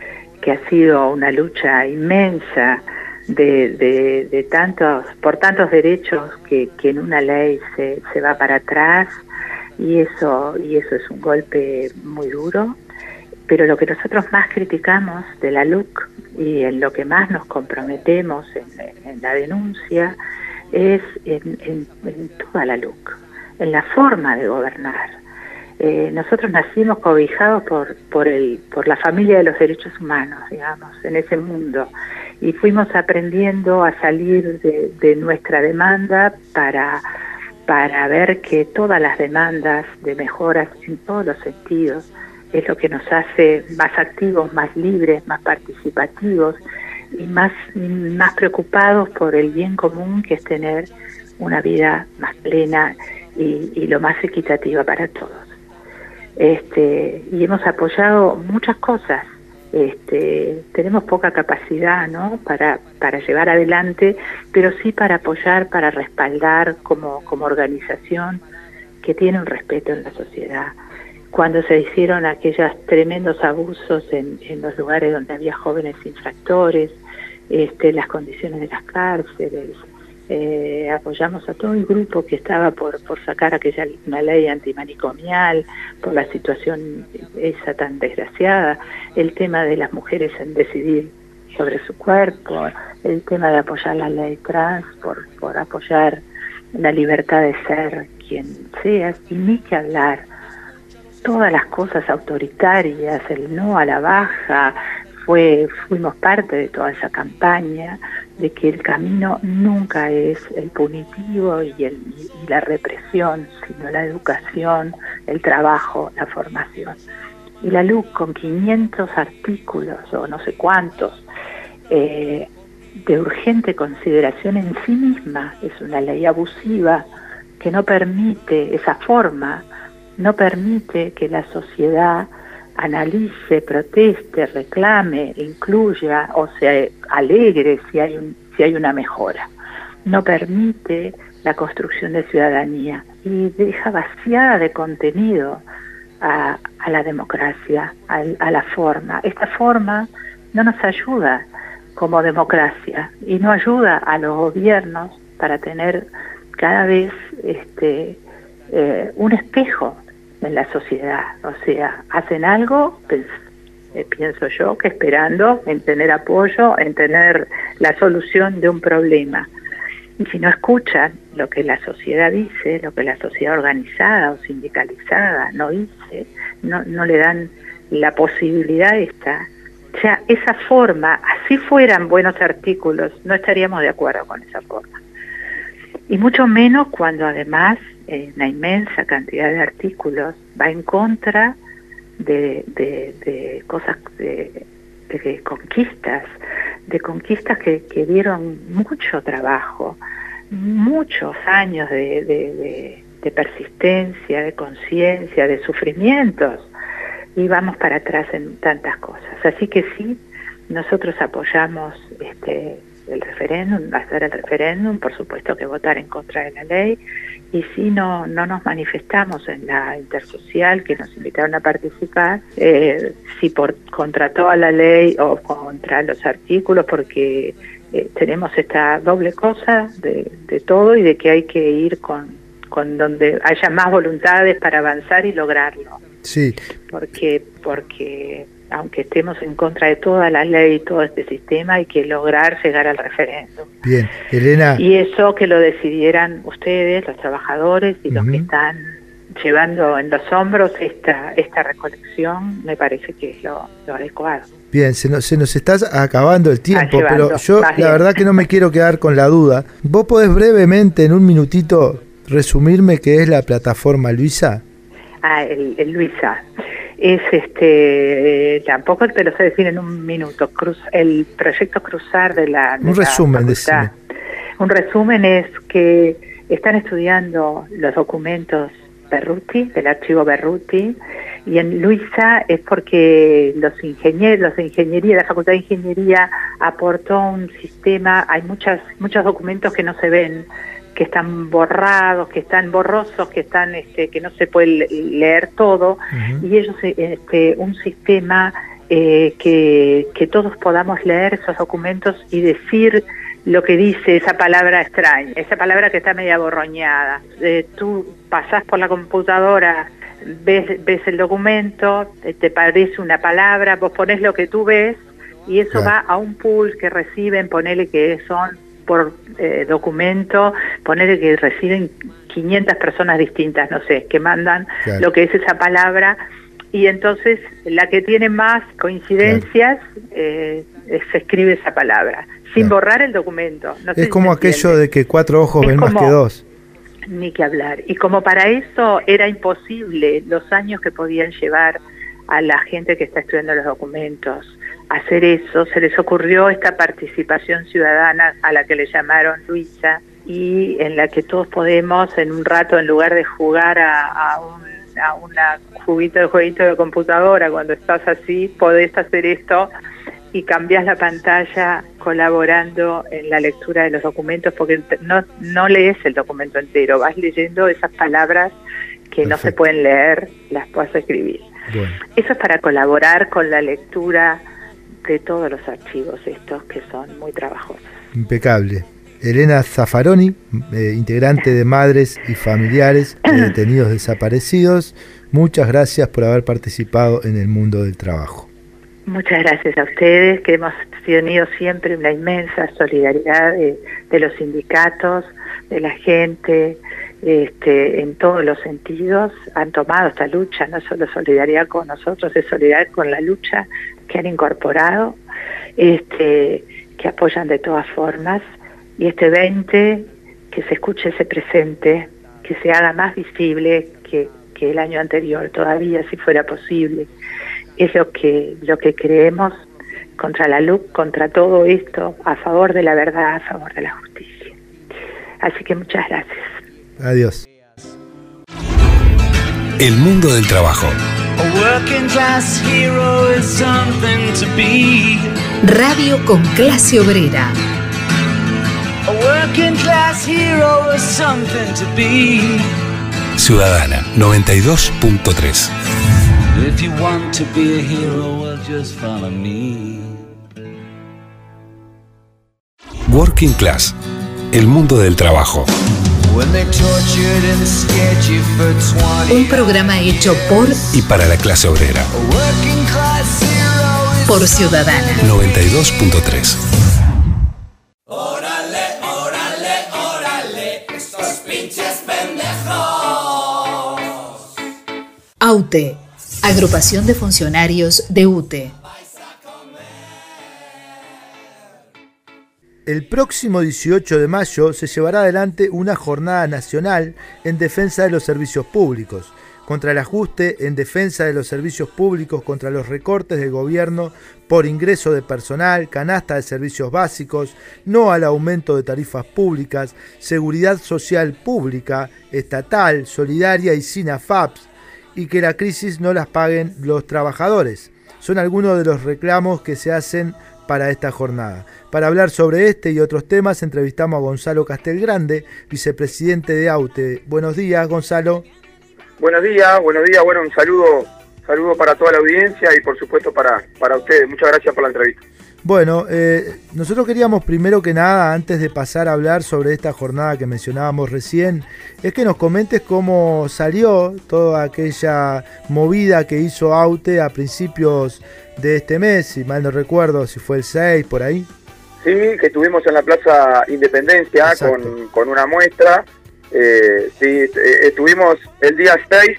que ha sido una lucha inmensa de, de, tantos, por tantos derechos que, que en una ley se, se va para atrás. Y eso, y eso es un golpe muy duro pero lo que nosotros más criticamos de la LUC y en lo que más nos comprometemos en, la denuncia es en, toda la LUC, en la forma de gobernar. Eh, nosotros nacimos cobijados por, por, el, por la familia de los derechos humanos, digamos, en ese mundo, y fuimos aprendiendo a salir de, de nuestra demanda para para ver que todas las demandas de mejoras en todos los sentidos es lo que nos hace más activos, más libres, más participativos y más, más preocupados por el bien común que es tener una vida más plena y, lo más equitativa para todos. Este, y hemos apoyado muchas cosas. Este, tenemos poca capacidad ¿no? para, para llevar adelante, pero sí para apoyar, para respaldar como, como organización que tiene un respeto en la sociedad cuando se hicieron aquellos tremendos abusos en, los lugares donde había jóvenes infractores, este, las condiciones de las cárceles. Eh, apoyamos a todo el grupo que estaba por, por sacar aquella una ley antimanicomial, por la situación esa tan desgraciada, el tema de las mujeres en decidir sobre su cuerpo, el tema de apoyar la ley trans, por, por apoyar la libertad de ser quien seas, y ni que hablar todas las cosas autoritarias, el no a la baja, fue, fuimos parte de toda esa campaña de que el camino nunca es el punitivo y, el, la represión, sino la educación, el trabajo, la formación. Y la luz con 500 artículos o no sé cuántos eh, de urgente consideración en sí misma, es una ley abusiva que no permite esa forma no permite que la sociedad analice, proteste, reclame, incluya o se alegre si hay, un, si hay una mejora. No permite la construcción de ciudadanía y deja vaciada de contenido a, la democracia, a, la forma. Esta forma no nos ayuda como democracia y no ayuda a los gobiernos para tener cada vez este, eh, un espejo en la sociedad. O sea, hacen algo, pues, eh, pienso yo, que esperando en tener apoyo, en tener la solución de un problema. Y si no escuchan lo que la sociedad dice, lo que la sociedad organizada o sindicalizada no dice, no, no le dan la posibilidad esta. O sea, esa forma, así fueran buenos artículos, no estaríamos de acuerdo con esa forma. Y mucho menos cuando además eh, una inmensa cantidad de artículos va en contra de, de, cosas, de, conquistas, de conquistas que, que dieron mucho trabajo, muchos años de, de persistencia, de conciencia, de sufrimientos, y vamos para atrás en tantas cosas. Así que sí, nosotros apoyamos este, el referéndum, hacer el referéndum, por supuesto que votar en contra de la ley, y si no, no nos manifestamos en la intersocial que nos invitaron a participar, eh, si por contra toda la ley o contra los artículos, porque eh, tenemos esta doble cosa de, de todo y de que hay que ir con, con donde haya más voluntades para avanzar y lograrlo.
Sí.
Porque, porque aunque estemos en contra de toda la ley y todo este sistema, hay que lograr llegar al referéndum.
Bien, Elena.
Y eso que lo decidieran ustedes, los trabajadores y los que están llevando en los hombros esta, esta recolección, me parece que es lo, adecuado.
Bien, se nos, se nos está acabando el tiempo, pero yo la verdad que no me quiero quedar con la duda. ¿Vos podés brevemente, en un minutito, resumirme qué es la plataforma Luisa?
Ah, el, el Luisa es este eh, tampoco te lo sé decir en un minuto cruz, el proyecto cruzar de la
un resumen
un resumen es que están estudiando los documentos Berruti del archivo Berruti y en Luisa es porque los ingenieros los de ingeniería la facultad de ingeniería aportó un sistema hay muchas muchos documentos que no se ven que están borrados, que están borrosos, que están, este, que no se puede leer todo, y ellos, este, un sistema eh, que, que todos podamos leer esos documentos y decir lo que dice esa palabra extraña, esa palabra que está media borroñada. Eh, tú pasás por la computadora ves, ves el documento, te parece una palabra, vos pones lo que tú ves y eso
Claro.
va a un pool que reciben, ponele que son por eh, documento, ponele que reciben 500 personas distintas, no sé, que mandan
Claro.
lo que es esa palabra y entonces la que tiene más coincidencias eh, eh, se escribe esa palabra, sin
Claro.
borrar el documento. No
Es como aquello de que cuatro ojos
Es
ven más que dos.
Ni que hablar. Y como para eso era imposible los años que podían llevar a la gente que está estudiando los documentos hacer eso, se les ocurrió esta participación ciudadana a la que le llamaron Luisa y en la que todos podemos en un rato, en lugar de jugar a, a un a una juguito de jueguito de computadora, cuando estás así, podés hacer esto y cambias la pantalla colaborando en la lectura de los documentos porque no, no lees el documento entero, vas leyendo esas palabras que no se pueden leer, las puedes escribir.
Bueno,
Eso es para colaborar con la lectura de todos los archivos estos que son muy trabajosos.
impecable. Elena Zaffaroni, eh, integrante de Madres y Familiares de Detenidos Desaparecidos, muchas gracias por haber participado en el mundo del trabajo.
Muchas gracias a ustedes, que hemos tenido siempre una inmensa solidaridad de, de los sindicatos, de la gente, este, en todos los sentidos. Han tomado esta lucha, no solo solidaridad con nosotros, es solidaridad con la lucha que han incorporado, este, que apoyan de todas formas. Y este 20, que se escuche ese presente, que se haga más visible que, que el año anterior, todavía si fuera posible es lo que lo que creemos contra la luz, contra todo esto, a favor de la verdad, a favor de la justicia. Así que muchas gracias.
Adiós.
El mundo del trabajo.
A working class hero is something to be.
Radio con clase obrera.
A working class hero is something to be.
Ciudadana 92.3.
If you want to be a hero, well, just follow me.
Working Class. El mundo del trabajo.
When they tortured and scared you for 20
Un programa hecho por
Y para la clase obrera.
A working class hero is
por Ciudadana.
92.3.
AUTE, Agrupación de Funcionarios de UTE.
El próximo 18 de mayo se llevará adelante una jornada nacional en defensa de los servicios públicos, contra el ajuste en defensa de los servicios públicos, contra los recortes del gobierno por ingreso de personal, canasta de servicios básicos, no al aumento de tarifas públicas, seguridad social pública, estatal, solidaria y sin AFAPS, y que la crisis no las paguen los trabajadores. Son algunos de los reclamos que se hacen para esta jornada. Para hablar sobre este y otros temas entrevistamos a Gonzalo Castelgrande, vicepresidente de AUTE. Buenos días, Gonzalo.
Buenos días, buenos días. Bueno, un saludo, saludo para toda la audiencia y por supuesto para, para ustedes. Muchas gracias por la entrevista.
Bueno, eh, nosotros queríamos primero que nada, antes de pasar a hablar sobre esta jornada que mencionábamos recién, es que nos comentes cómo salió toda aquella movida que hizo AUTE a principios de este mes, si mal no recuerdo, si fue el 6, por ahí.
Sí, que estuvimos en la Plaza Independencia con, con una muestra. Eh, sí, eh, estuvimos el día 6,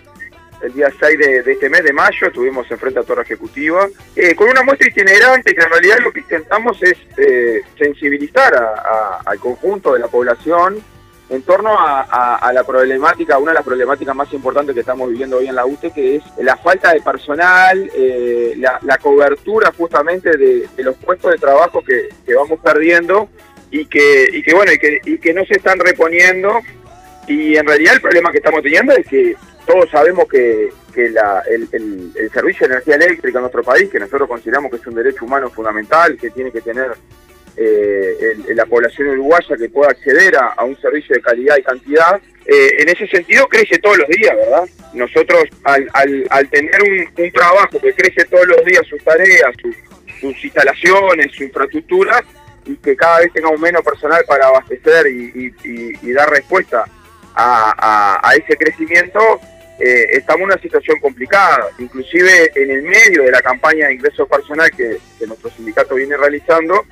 el día 6 de, de este mes de mayo, estuvimos enfrente a Torre Ejecutiva, eh, con una muestra itinerante que en realidad lo que intentamos es eh, sensibilizar a- a- al conjunto de la población en torno a, la problemática, una de las problemáticas más importantes que estamos viviendo hoy en la UTE, que es la falta de personal, eh, la, cobertura justamente de, los puestos de trabajo que, vamos perdiendo y que, bueno, y que, y que no se están reponiendo. Y en realidad el problema que estamos teniendo es que todos sabemos que, el servicio de energía eléctrica en nuestro país, que nosotros consideramos que es un derecho humano fundamental, que tiene que tener eh, el- la población uruguaya que pueda acceder a, un servicio de calidad y cantidad, eh, en ese sentido crece todos los días, ¿verdad? Nosotros al, al- al tener un, trabajo que crece todos los días sus tareas, sus- sus instalaciones, su infraestructura, y que cada vez tengamos menos personal para abastecer y, dar respuesta a ese crecimiento, eh, estamos en una situación complicada. Inclusive en el medio de la campaña de ingreso personal que, nuestro sindicato viene realizando,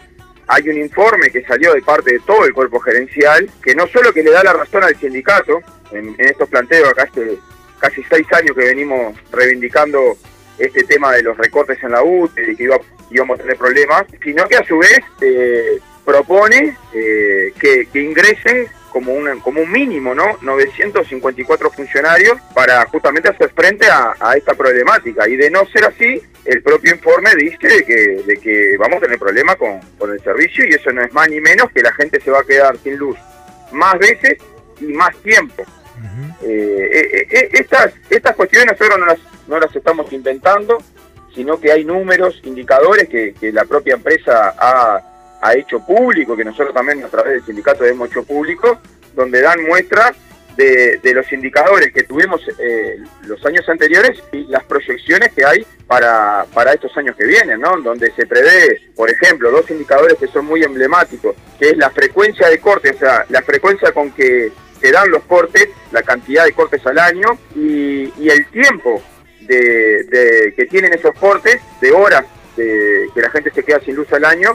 hay un informe que salió de parte de todo el cuerpo gerencial, que no solo que le da la razón al sindicato, en, estos planteos, acá este, casi seis años que venimos reivindicando este tema de los recortes en la UTE y que íbamos a tener problemas, sino que a su vez eh, propone eh, que, ingresen como un, como un mínimo, ¿no? 954 funcionarios para justamente hacer frente a, esta problemática. Y de no ser así, el propio informe dice de que, de que vamos a tener problemas con, con el servicio y eso no es más ni menos que la gente se va a quedar sin luz más veces y más tiempo. Eh, eh, estas, estas cuestiones nosotros no las, no las estamos inventando, sino que hay números, indicadores que, que la propia empresa ha ha hecho público, que nosotros también a través del sindicato hemos hecho público, donde dan muestra de, los indicadores que tuvimos eh, los años anteriores y las proyecciones que hay para, para estos años que vienen, ¿no? Donde se prevé, por ejemplo, dos indicadores que son muy emblemáticos, que es la frecuencia de cortes, o sea, la frecuencia con que se dan los cortes, la cantidad de cortes al año y, el tiempo de, que tienen esos cortes, de horas de, que la gente se queda sin luz al año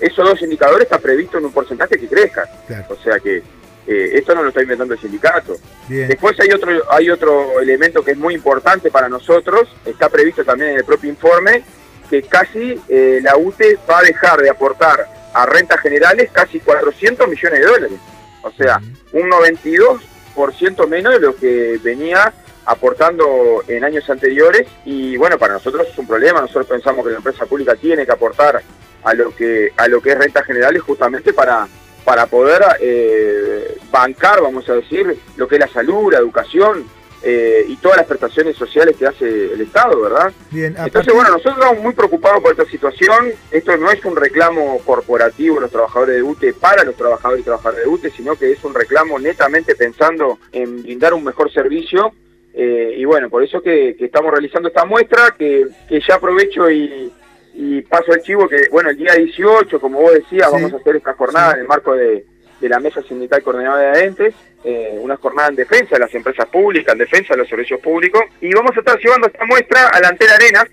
esos dos indicadores está previsto en un porcentaje que crezca. O sea que eh, esto no lo está inventando el sindicato. Después hay otro, hay otro elemento que es muy importante para nosotros, está previsto también en el propio informe, que casi eh, la UTE va a dejar de aportar a rentas generales casi 400 millones de dólares. O sea, un 92% menos de lo que venía aportando en años anteriores y bueno, para nosotros es un problema, nosotros pensamos que la empresa pública tiene que aportar a lo que a lo que es rentas generales justamente para para poder eh, bancar, vamos a decir, lo que es la salud, la educación eh, y todas las prestaciones sociales que hace el Estado, ¿verdad?
Bien,
Entonces, bueno, nosotros estamos muy preocupados por esta situación. Esto no es un reclamo corporativo de los trabajadores de UTE para los trabajadores y trabajadoras de UTE, sino que es un reclamo netamente pensando en brindar un mejor servicio. Eh, y bueno, por eso que, que estamos realizando esta muestra, que, que ya aprovecho y, y paso el chivo que, bueno, el día 18, como vos decías, vamos a hacer esta jornada en el marco de, la Mesa Sindical Coordinadora de Entes, eh, una jornada en defensa de las empresas públicas, en defensa de los servicios públicos, y vamos a estar llevando esta muestra a la Antela Arenas,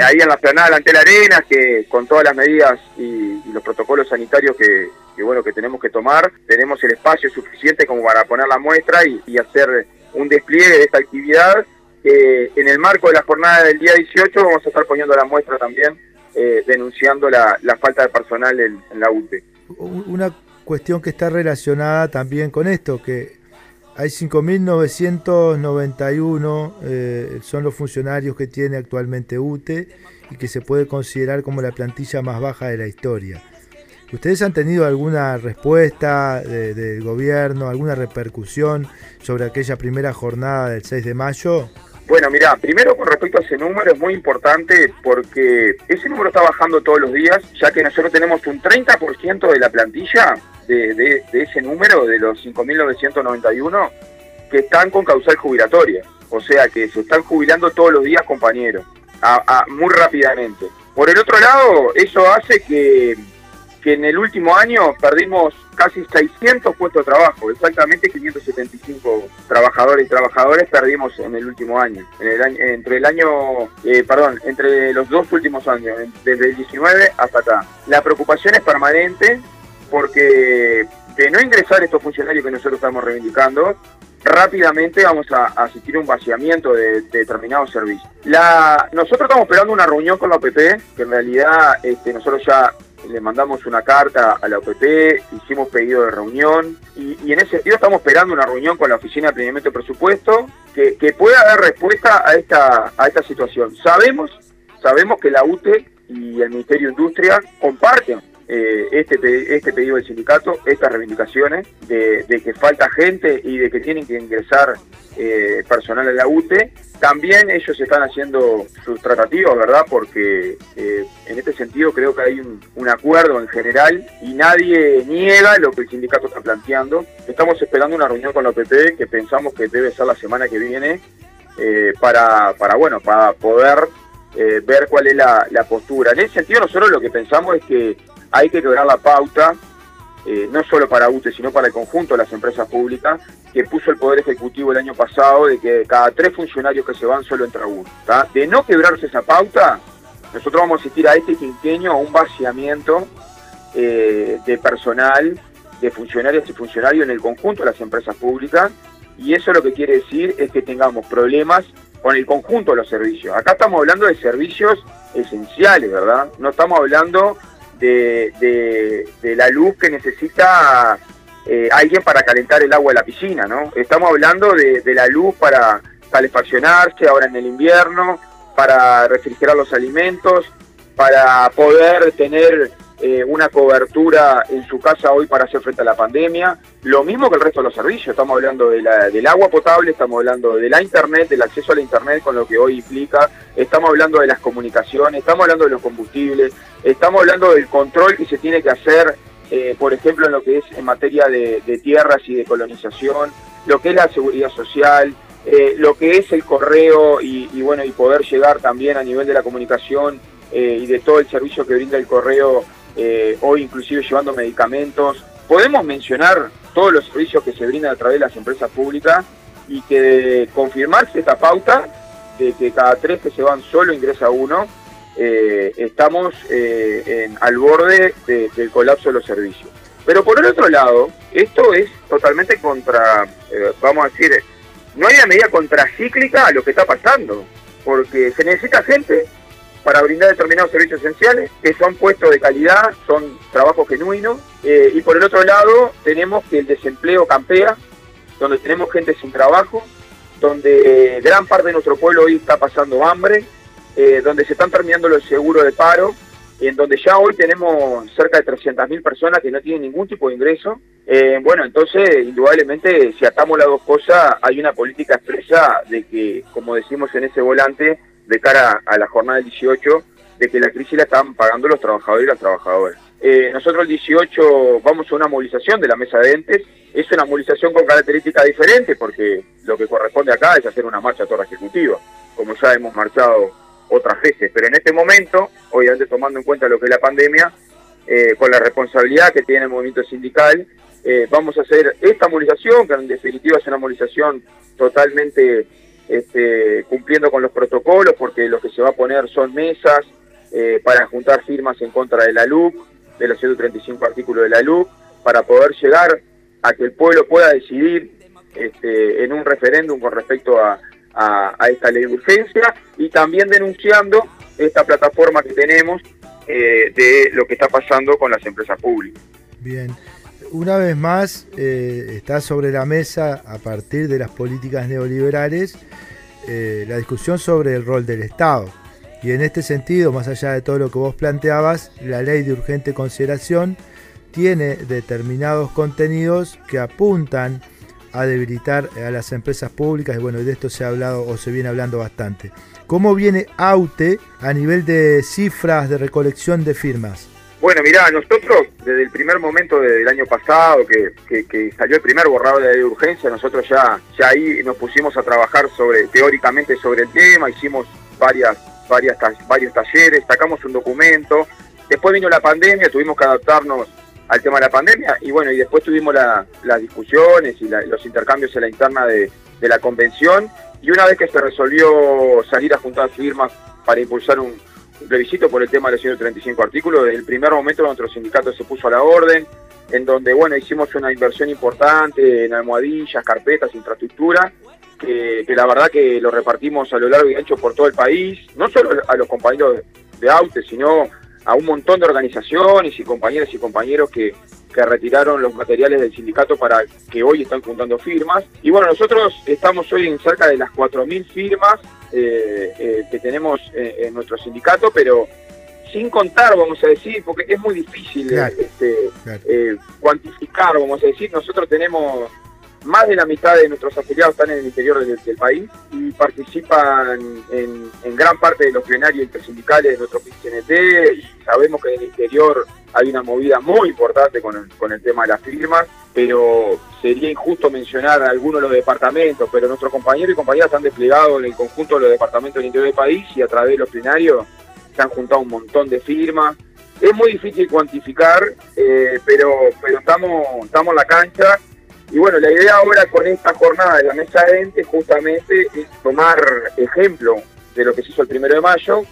ahí en la planada de la Antela Arenas, que con todas las medidas y, los protocolos sanitarios que, bueno que tenemos que tomar, tenemos el espacio suficiente como para poner la muestra y, y hacer un despliegue de esta actividad en el marco de la jornada del día 18 vamos a estar poniendo la muestra también, eh, denunciando la, falta de personal en, la UTE.
Una cuestión que está relacionada también con esto, que hay 5.991 eh, son los funcionarios que tiene actualmente UTE y que se puede considerar como la plantilla más baja de la historia. ¿Ustedes han tenido alguna respuesta del gobierno, alguna repercusión sobre aquella primera jornada del 6 de mayo?
Bueno, mira, primero con respecto a ese número es muy importante porque ese número está bajando todos los días, ya que nosotros tenemos un 30% de la plantilla de, ese número, de los 5.991, que están con causal jubilatoria. O sea que se están jubilando todos los días compañeros, muy rápidamente. Por el otro lado, eso hace que que en el último año perdimos casi 600 puestos de trabajo, exactamente 575 trabajadores y trabajadoras perdimos en el último año, en el entre el año, eh, perdón, entre los dos últimos años, desde el 19 hasta acá. La preocupación es permanente porque de no ingresar estos funcionarios que nosotros estamos reivindicando, rápidamente vamos a, asistir a un vaciamiento de, determinados servicios. La, nosotros estamos esperando una reunión con la OPP, que en realidad este, nosotros ya le mandamos una carta a la OPP, hicimos pedido de reunión y, en ese sentido estamos esperando una reunión con la Oficina de Planeamiento de Presupuesto que, pueda dar respuesta a esta, a esta situación. Sabemos, sabemos que la UTE y el Ministerio de Industria comparten eh, este, este pedido del sindicato, estas reivindicaciones de, que falta gente y de que tienen que ingresar eh, personal a la UTE. También ellos están haciendo sus tratativas, ¿verdad? Porque eh, en este sentido creo que hay un, acuerdo en general y nadie niega lo que el sindicato está planteando. Estamos esperando una reunión con la OPP que pensamos que debe ser la semana que viene para, para, bueno, para poder ver cuál es la, postura. En ese sentido, nosotros lo que pensamos es que hay que quebrar la pauta, eh, no solo para UTE, sino para el conjunto de las empresas públicas, que puso el Poder Ejecutivo el año pasado de que cada tres funcionarios que se van solo entra uno. De no quebrarse esa pauta, nosotros vamos a asistir a este quinquenio a un vaciamiento eh, de personal, de funcionarios y funcionarios en el conjunto de las empresas públicas, y eso lo que quiere decir es que tengamos problemas con el conjunto de los servicios. Acá estamos hablando de servicios esenciales, ¿verdad? No estamos hablando de, la luz que necesita eh, alguien para calentar el agua de la piscina, ¿no? Estamos hablando de, de la luz para calefaccionarse ahora en el invierno, para refrigerar los alimentos, para poder tener eh, una cobertura en su casa hoy para hacer frente a la pandemia. Lo mismo que el resto de los servicios. Estamos hablando de la, del agua potable, estamos hablando de la internet, del acceso a la internet con lo que hoy implica, estamos hablando de las comunicaciones, estamos hablando de los combustibles, estamos hablando del control que se tiene que hacer, eh, por ejemplo, en lo que es en materia de, tierras y de colonización, lo que es la seguridad social. Eh, lo que es el correo y, y, bueno y poder llegar también a nivel de la comunicación y de todo el servicio que brinda el correo eh, hoy inclusive llevando medicamentos. Podemos mencionar todos los servicios que se brindan a través de las empresas públicas y que confirmarse esta pauta de que cada tres que se van solo ingresa uno, eh, estamos eh, al borde del colapso de los servicios. Pero por el otro lado, esto es totalmente contra, vamos a decir, no hay una medida contracíclica a lo que está pasando, porque se necesita gente para brindar determinados servicios esenciales que son puestos de calidad, son trabajos genuinos. Eh, y por el otro lado tenemos que el desempleo campea, donde tenemos gente sin trabajo, donde gran parte de nuestro pueblo hoy está pasando hambre, eh, donde se están terminando los seguros de paro, en donde ya hoy tenemos cerca de 300.000 personas que no tienen ningún tipo de ingreso. Eh, bueno, entonces, indudablemente, si atamos las dos cosas, hay una política expresa de que, como decimos en ese volante, de cara a la jornada del 18 de que la crisis la están pagando los trabajadores y las trabajadoras. Eh, nosotros el 18 vamos a una movilización de la mesa de entes, es una movilización con características diferentes porque lo que corresponde acá es hacer una marcha toda ejecutiva, como ya hemos marchado otras veces, pero en este momento, obviamente tomando en cuenta lo que es la pandemia, eh, con la responsabilidad que tiene el movimiento sindical, eh, vamos a hacer esta movilización, que en definitiva es una movilización totalmente este, cumpliendo con los protocolos, porque lo que se va a poner son mesas eh, para juntar firmas en contra de la LUC, de los 135 artículos de la LUC, para poder llegar a que el pueblo pueda decidir este, en un referéndum con respecto a, esta ley de urgencia y también denunciando esta plataforma que tenemos eh, de lo que está pasando con las empresas públicas.
Bien una vez más eh, está sobre la mesa, a partir de las políticas neoliberales, eh, la discusión sobre el rol del Estado. Y en este sentido, más allá de todo lo que vos planteabas, la ley de urgente consideración tiene determinados contenidos que apuntan a debilitar a las empresas públicas y bueno, de esto se ha hablado o se viene hablando bastante. ¿Cómo viene AUTE a nivel de cifras de recolección de firmas?
Bueno, mirá, nosotros desde el primer momento del año pasado que, salió el primer borrado de la urgencia, nosotros ya, ya ahí nos pusimos a trabajar sobre teóricamente sobre el tema, hicimos varias, varias, varios talleres, sacamos un documento, después vino la pandemia, tuvimos que adaptarnos al tema de la pandemia y bueno, y después tuvimos las discusiones y los intercambios en la interna de, de la convención. Y una vez que se resolvió salir a juntar firmas para impulsar un, plebiscito por el tema de los 135 artículos. Desde el primer momento nuestro sindicato se puso a la orden, en donde bueno hicimos una inversión importante en almohadillas, carpetas, infraestructura, que, la verdad que lo repartimos a lo largo y ancho por todo el país, no solo a los compañeros de AUTE, sino a un montón de organizaciones y compañeras y compañeros que, que retiraron los materiales del sindicato para que hoy están juntando firmas. Y bueno, nosotros estamos hoy en cerca de las 4.000 firmas eh, eh, que tenemos en nuestro sindicato, pero sin contar, vamos a decir, porque es muy difícil este, eh, cuantificar, vamos a decir, nosotros tenemos más de la mitad de nuestros afiliados están en el interior del, país y participan en, gran parte de los plenarios intersindicales de nuestro PCNT y sabemos que en el interior hay una movida muy importante con el, con el tema de las firmas, pero sería injusto mencionar algunos de los departamentos, pero nuestros compañeros y compañeras están desplegados en el conjunto de los departamentos del interior del país y a través de los plenarios se han juntado un montón de firmas. Es muy difícil cuantificar, eh, pero, pero estamos, estamos en la cancha Y bueno, la idea ahora con esta jornada de la mesa de ente justamente es tomar ejemplo de lo que se hizo el primero de mayo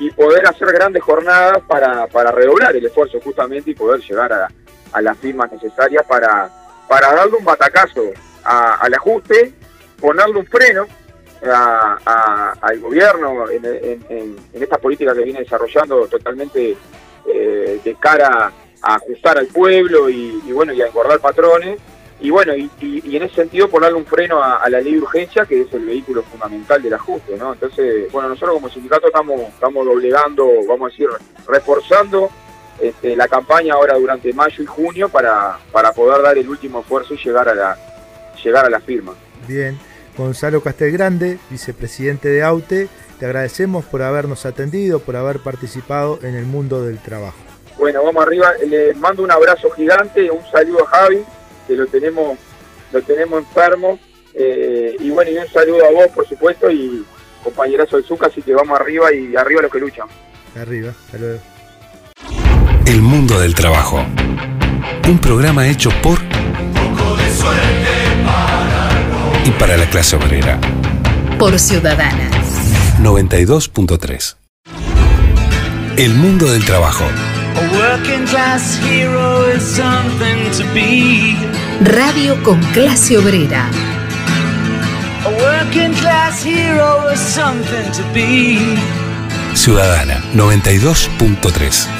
y poder hacer grandes jornadas para, para redoblar el esfuerzo justamente y poder llegar a, a las firmas necesarias para, para darle un batacazo al ajuste, ponerle un freno al gobierno en, en, esta política que viene desarrollando totalmente eh, de cara a ajustar al pueblo y, bueno y a engordar patrones. Y bueno y, en ese sentido ponerle un freno a, la ley de urgencia que es el vehículo fundamental del ajuste no entonces bueno nosotros como sindicato estamos estamos doblegando vamos a decir reforzando este, la campaña ahora durante mayo y junio para, para poder dar el último esfuerzo y llegar a la llegar a la firma
bien Gonzalo Castelgrande, vicepresidente de AUTE, te agradecemos por habernos atendido, por haber participado en el mundo del trabajo.
Bueno, vamos arriba, le mando un abrazo gigante, un saludo a Javi, que lo tenemos, lo tenemos enfermo, eh, y bueno, y un saludo a vos, por supuesto, y compañerazo del Zucca, así que vamos arriba y arriba los que luchan.
Arriba.
El mundo del trabajo. Un programa hecho por y para la clase obrera.
Por Ciudadana.
92.3. El mundo del trabajo.
Radio con clase obrera.
Ciudadana 92.3.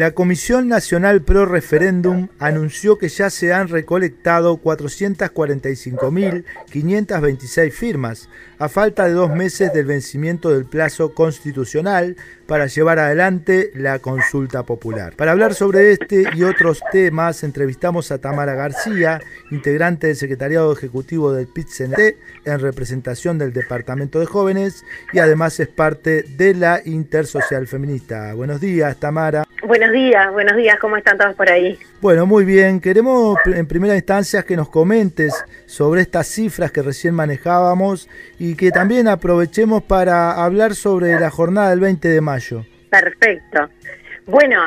La Comisión Nacional Pro Referéndum anunció que ya se han recolectado 445.526 firmas, a falta de dos meses del vencimiento del plazo constitucional para llevar adelante la consulta popular. Para hablar sobre este y otros temas, entrevistamos a Tamara García, integrante del Secretariado Ejecutivo del pit en representación del Departamento de Jóvenes y además es parte de la Intersocial Feminista. Buenos días, Tamara.
Buenos días, buenos días, ¿cómo están todos por ahí?
Bueno, muy bien. Queremos en primera instancia que nos comentes sobre estas cifras que recién manejábamos y que también aprovechemos para hablar sobre la jornada del 20 de mayo.
Perfecto. Bueno,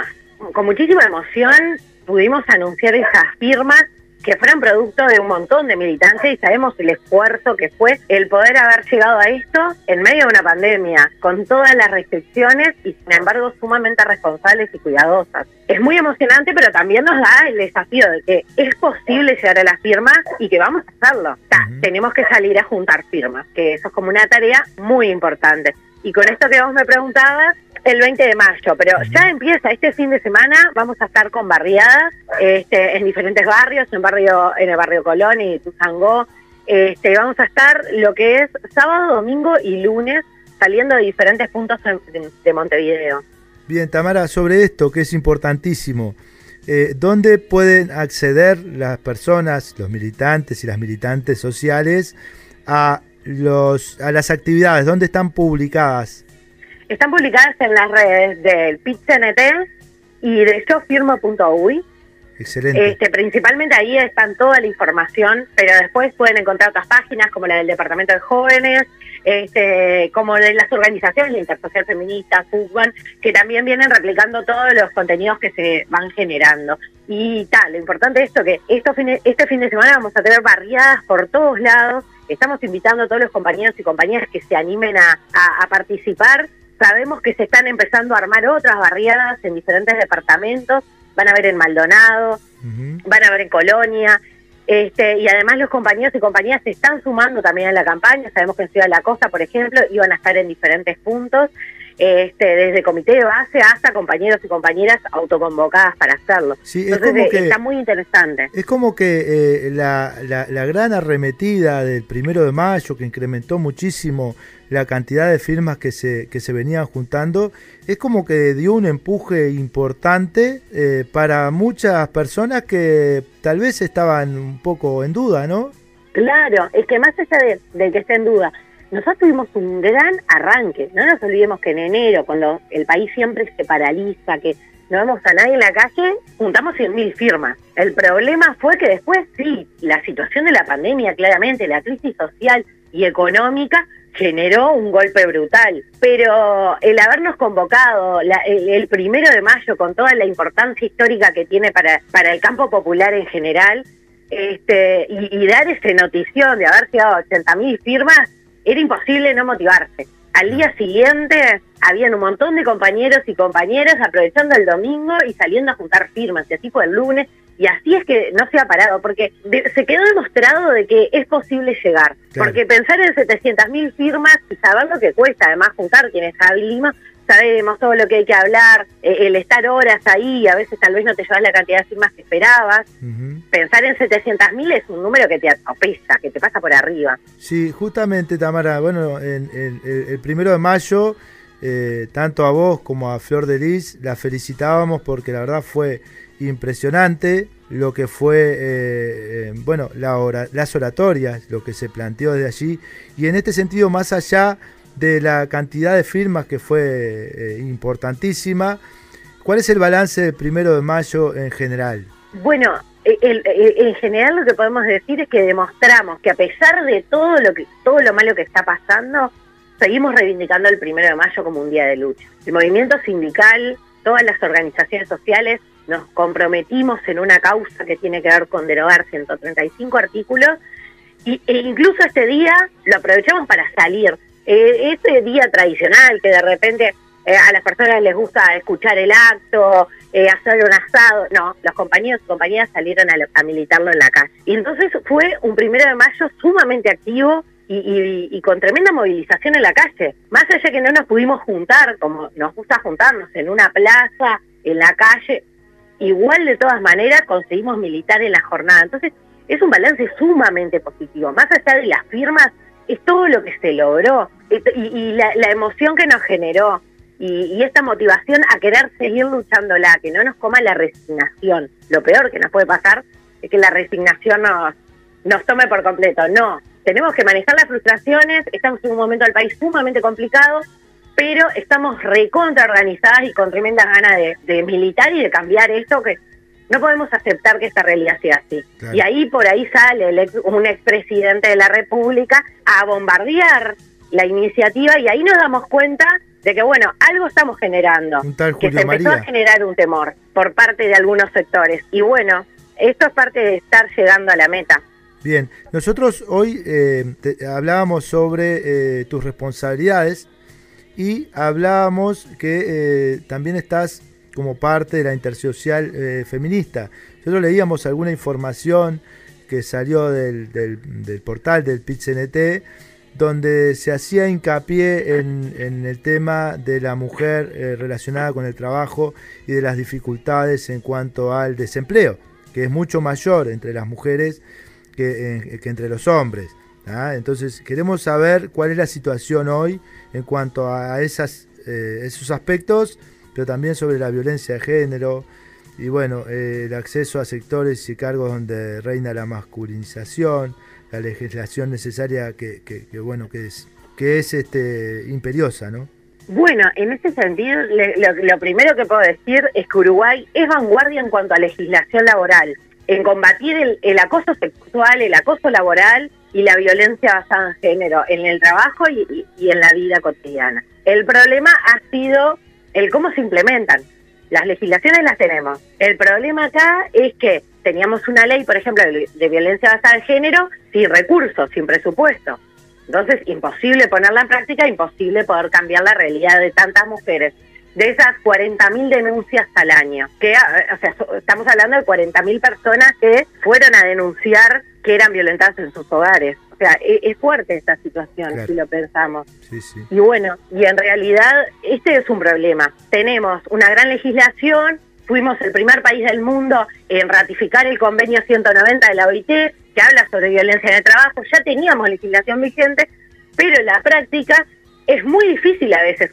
con muchísima emoción pudimos anunciar esas firmas que fueron producto de un montón de militancia y sabemos el esfuerzo que fue el poder haber llegado a esto en medio de una pandemia, con todas las restricciones y sin embargo sumamente responsables y cuidadosas. Es muy emocionante, pero también nos da el desafío de que es posible llegar a las firmas y que vamos a hacerlo. Tenemos que salir a juntar firmas, que eso es como una tarea muy importante. Y con esto que vos me preguntabas, el 20 de mayo, pero ya empieza este fin de semana, vamos a estar con barriadas este, en diferentes barrios, en barrio en el barrio Colón y Tuzangó. Este, vamos a estar lo que es sábado, domingo y lunes saliendo de diferentes puntos de, Montevideo.
Bien, Tamara, sobre esto que es importantísimo, eh, ¿dónde pueden acceder las personas, los militantes y las militantes sociales a, los, a las actividades? ¿Dónde están publicadas?
Están publicadas en las redes del PITCNT y de yofirmo.uy.
Excelente.
Este, principalmente ahí están toda la información, pero después pueden encontrar otras páginas como la del Departamento de Jóvenes, este, como de las organizaciones, la Intersocial Feminista, FUGBAN, que también vienen replicando todos los contenidos que se van generando. Y tal, lo importante es esto que esto este fin de semana vamos a tener barriadas por todos lados. Estamos invitando a todos los compañeros y compañeras que se animen a, a participar. Sabemos que se están empezando a armar otras barriadas en diferentes departamentos, van a ver en Maldonado, van a ver en Colonia, este, y además los compañeros y compañías se están sumando también a la campaña, sabemos que en Ciudad de la Costa, por ejemplo, iban a estar en diferentes puntos, este, desde comité de base hasta compañeros y compañeras autoconvocadas para hacerlo.
Sí, Entonces
está muy interesante.
Es como que eh, la, la, la, gran arremetida del primero de mayo, que incrementó muchísimo la cantidad de firmas que se, que se venían juntando, es como que dio un empuje importante eh, para muchas personas que tal vez estaban un poco en duda, ¿no?
Claro, es que más allá de, que esté en duda, nosotros tuvimos un gran arranque. No nos olvidemos que en enero, cuando el país siempre se paraliza, que no vemos a nadie en la calle, juntamos 100.000 firmas. El problema fue que después, sí, la situación de la pandemia, claramente, la crisis social y económica, generó un golpe brutal. Pero el habernos convocado el, primero de mayo, con toda la importancia histórica que tiene para, para el campo popular en general, este, y, dar esa notición de haber llegado a 80.000 firmas, era imposible no motivarse. Al día siguiente habían un montón de compañeros y compañeras aprovechando el domingo y saliendo a juntar firmas, y así fue el lunes, y así es que no se ha parado, porque se quedó demostrado de que es posible llegar. Porque pensar en 700.000 firmas y saber lo que cuesta, además juntar quienes está Lima, sabemos todo lo que hay que hablar, eh, el estar horas ahí, a veces tal vez no te llevas la cantidad de firmas que esperabas. Pensar en 700.000 es un número que te atropella, que te pasa por arriba.
Sí, justamente, Tamara, bueno, en, el primero de mayo, eh, tanto a vos como a Flor de Lis, la felicitábamos porque la verdad fue impresionante lo que fue, eh, bueno, la hora, las oratorias, lo que se planteó desde allí. Y en este sentido, más allá de la cantidad de firmas que fue eh, importantísima. ¿Cuál es el balance del primero de mayo en general?
Bueno, en general lo que podemos decir es que demostramos que a pesar de todo lo que todo lo malo que está pasando, seguimos reivindicando el primero de mayo como un día de lucha. El movimiento sindical, todas las organizaciones sociales nos comprometimos en una causa que tiene que ver con derogar 135 artículos y, e incluso este día lo aprovechamos para salir eh, ese día tradicional que de repente eh, a las personas les gusta escuchar el acto, eh, hacer un asado, no, los compañeros y compañeras salieron a, militarlo en la calle. Y entonces fue un primero de mayo sumamente activo y, con tremenda movilización en la calle. Más allá que no nos pudimos juntar, como nos gusta juntarnos en una plaza, en la calle, igual de todas maneras conseguimos militar en la jornada. Entonces es un balance sumamente positivo. Más allá de las firmas, es todo lo que se logró y, la, emoción que nos generó y, esta motivación a querer seguir luchándola, que no nos coma la resignación. Lo peor que nos puede pasar es que la resignación nos, nos tome por completo. No, tenemos que manejar las frustraciones, estamos en un momento del país sumamente complicado, pero estamos recontra organizadas y con tremenda ganas de, de militar y de cambiar esto que no podemos aceptar que esta realidad sea así. Y ahí por ahí sale el un expresidente de la República a bombardear la iniciativa y ahí nos damos cuenta de que, bueno, algo estamos generando. que se empezó a generar un temor por parte de algunos sectores. Y bueno, esto es parte de estar llegando a la meta.
Bien, nosotros hoy eh, hablábamos sobre eh, tus responsabilidades y hablábamos que eh, también estás como parte de la intersocial eh, feminista. Nosotros leíamos alguna información que salió del, portal del PIT-CNT donde se hacía hincapié en, el tema de la mujer eh, relacionada con el trabajo y de las dificultades en cuanto al desempleo, que es mucho mayor entre las mujeres que, eh, entre los hombres. ¿ah? Entonces queremos saber cuál es la situación hoy en cuanto a esos aspectos pero también sobre la violencia de género y bueno, eh, el acceso a sectores y cargos donde reina la masculinización, la legislación necesaria que, que, bueno que es que es este imperiosa, ¿no?
Bueno, en ese sentido, lo, primero que puedo decir es que Uruguay es vanguardia en cuanto a legislación laboral, en combatir el, acoso sexual, el acoso laboral y la violencia basada en género en el trabajo y en la vida cotidiana. El problema ha sido el cómo se implementan. Las legislaciones las tenemos. El problema acá es que teníamos una ley, por ejemplo, de, violencia basada en género, sin recursos, sin presupuesto. Entonces, imposible ponerla en práctica, imposible poder cambiar la realidad de tantas mujeres. De esas 40.000 denuncias al año, que, o sea, estamos hablando de 40.000 personas que fueron a denunciar que eran violentadas en sus hogares. O sea, e, es, fuerte esta situación si lo pensamos. Y bueno, y en realidad este es un problema. Tenemos una gran legislación, fuimos el primer país del mundo en ratificar el convenio 190 de la OIT, que habla sobre violencia en el trabajo, ya teníamos legislación vigente, pero en la práctica es muy difícil a veces.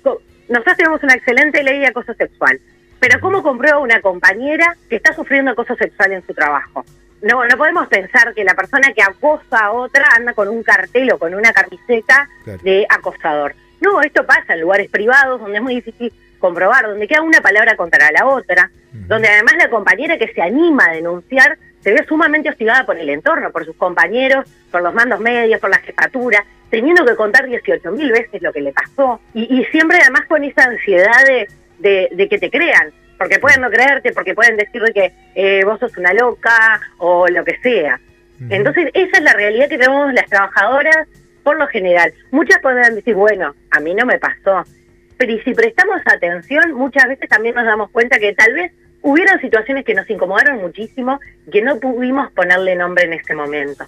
Nosotros tenemos una excelente ley de acoso sexual, pero ¿cómo comprueba una compañera que está sufriendo acoso sexual en su trabajo? No, no podemos pensar que la persona que acosa a otra anda con un cartel o con una camiseta
Claro.
de acosador. No, esto pasa en lugares privados donde es muy difícil comprobar, donde queda una palabra contra la otra, donde además la compañera que se anima a denunciar se ve sumamente hostigada por el entorno, por sus compañeros, por los mandos medios, por la jefatura, teniendo que contar 18 mil veces lo que le pasó y, y siempre además con esa ansiedad de, de- de que te crean, porque pueden no creerte, porque pueden decirle que eh, vos sos una loca o lo que sea. Entonces, esa es la realidad que tenemos las trabajadoras por lo general. Muchas podrán decir, bueno, a mí no me pasó. Pero y si prestamos atención, muchas veces también nos damos cuenta que tal vez hubieron situaciones que nos incomodaron muchísimo que no pudimos ponerle nombre en ese momento.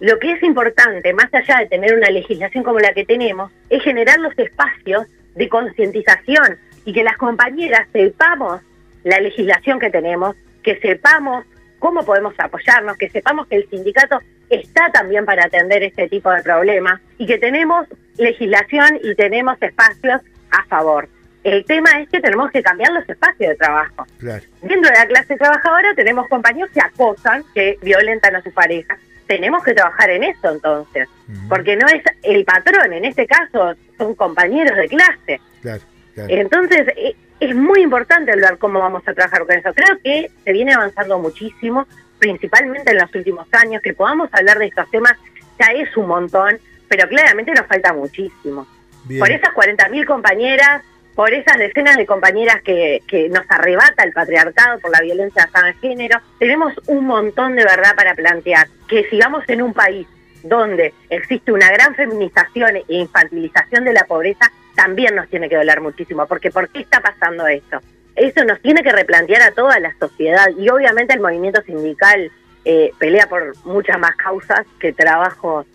Lo que es importante, más allá de tener una legislación como la que tenemos, es generar los espacios de concientización y que las compañeras sepamos la legislación que tenemos, que sepamos cómo podemos apoyarnos, que sepamos que el sindicato está también para atender este tipo de problemas y que tenemos legislación y tenemos espacios a favor. El tema es que tenemos que cambiar los espacios de trabajo.
Claro.
Dentro de la clase trabajadora tenemos compañeros que acosan, que violentan a su pareja. Tenemos que trabajar en eso entonces, porque no es el patrón, en este caso son compañeros de clase.
Claro, claro.
Entonces e- es muy importante hablar cómo vamos a trabajar con eso. Creo que se viene avanzando muchísimo, principalmente en los últimos años, que podamos hablar de estos temas ya es un montón, pero claramente nos falta muchísimo.
Bien.
Por esas 40.000 compañeras, por esas decenas de compañeras que, que nos arrebata el patriarcado por la violencia basada en género, tenemos un montón de verdad para plantear. Que sigamos en un país donde existe una gran feminización e infantilización de la pobreza, también nos tiene que doler muchísimo, porque ¿por qué está pasando esto? Eso nos tiene que replantear a toda la sociedad y obviamente el movimiento sindical eh, pelea por muchas más causas que trabajo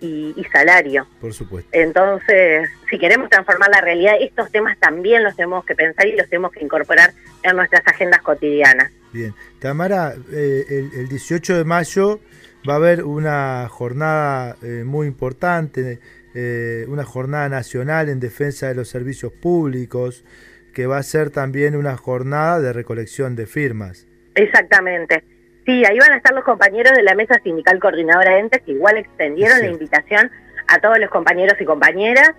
y, y salario.
Por supuesto.
Entonces, si queremos transformar la realidad, estos temas también los tenemos que pensar y los tenemos que incorporar en nuestras agendas cotidianas.
Bien. Tamara, eh, el, el 18 de mayo va a haber una jornada eh, muy importante, eh, una jornada nacional en defensa de los servicios públicos, que va a ser también una jornada de recolección de firmas.
Exactamente. Sí, ahí van a estar los compañeros de la Mesa Sindical Coordinadora de Entes, que igual extendieron
Sí.
la invitación a todos los compañeros y compañeras.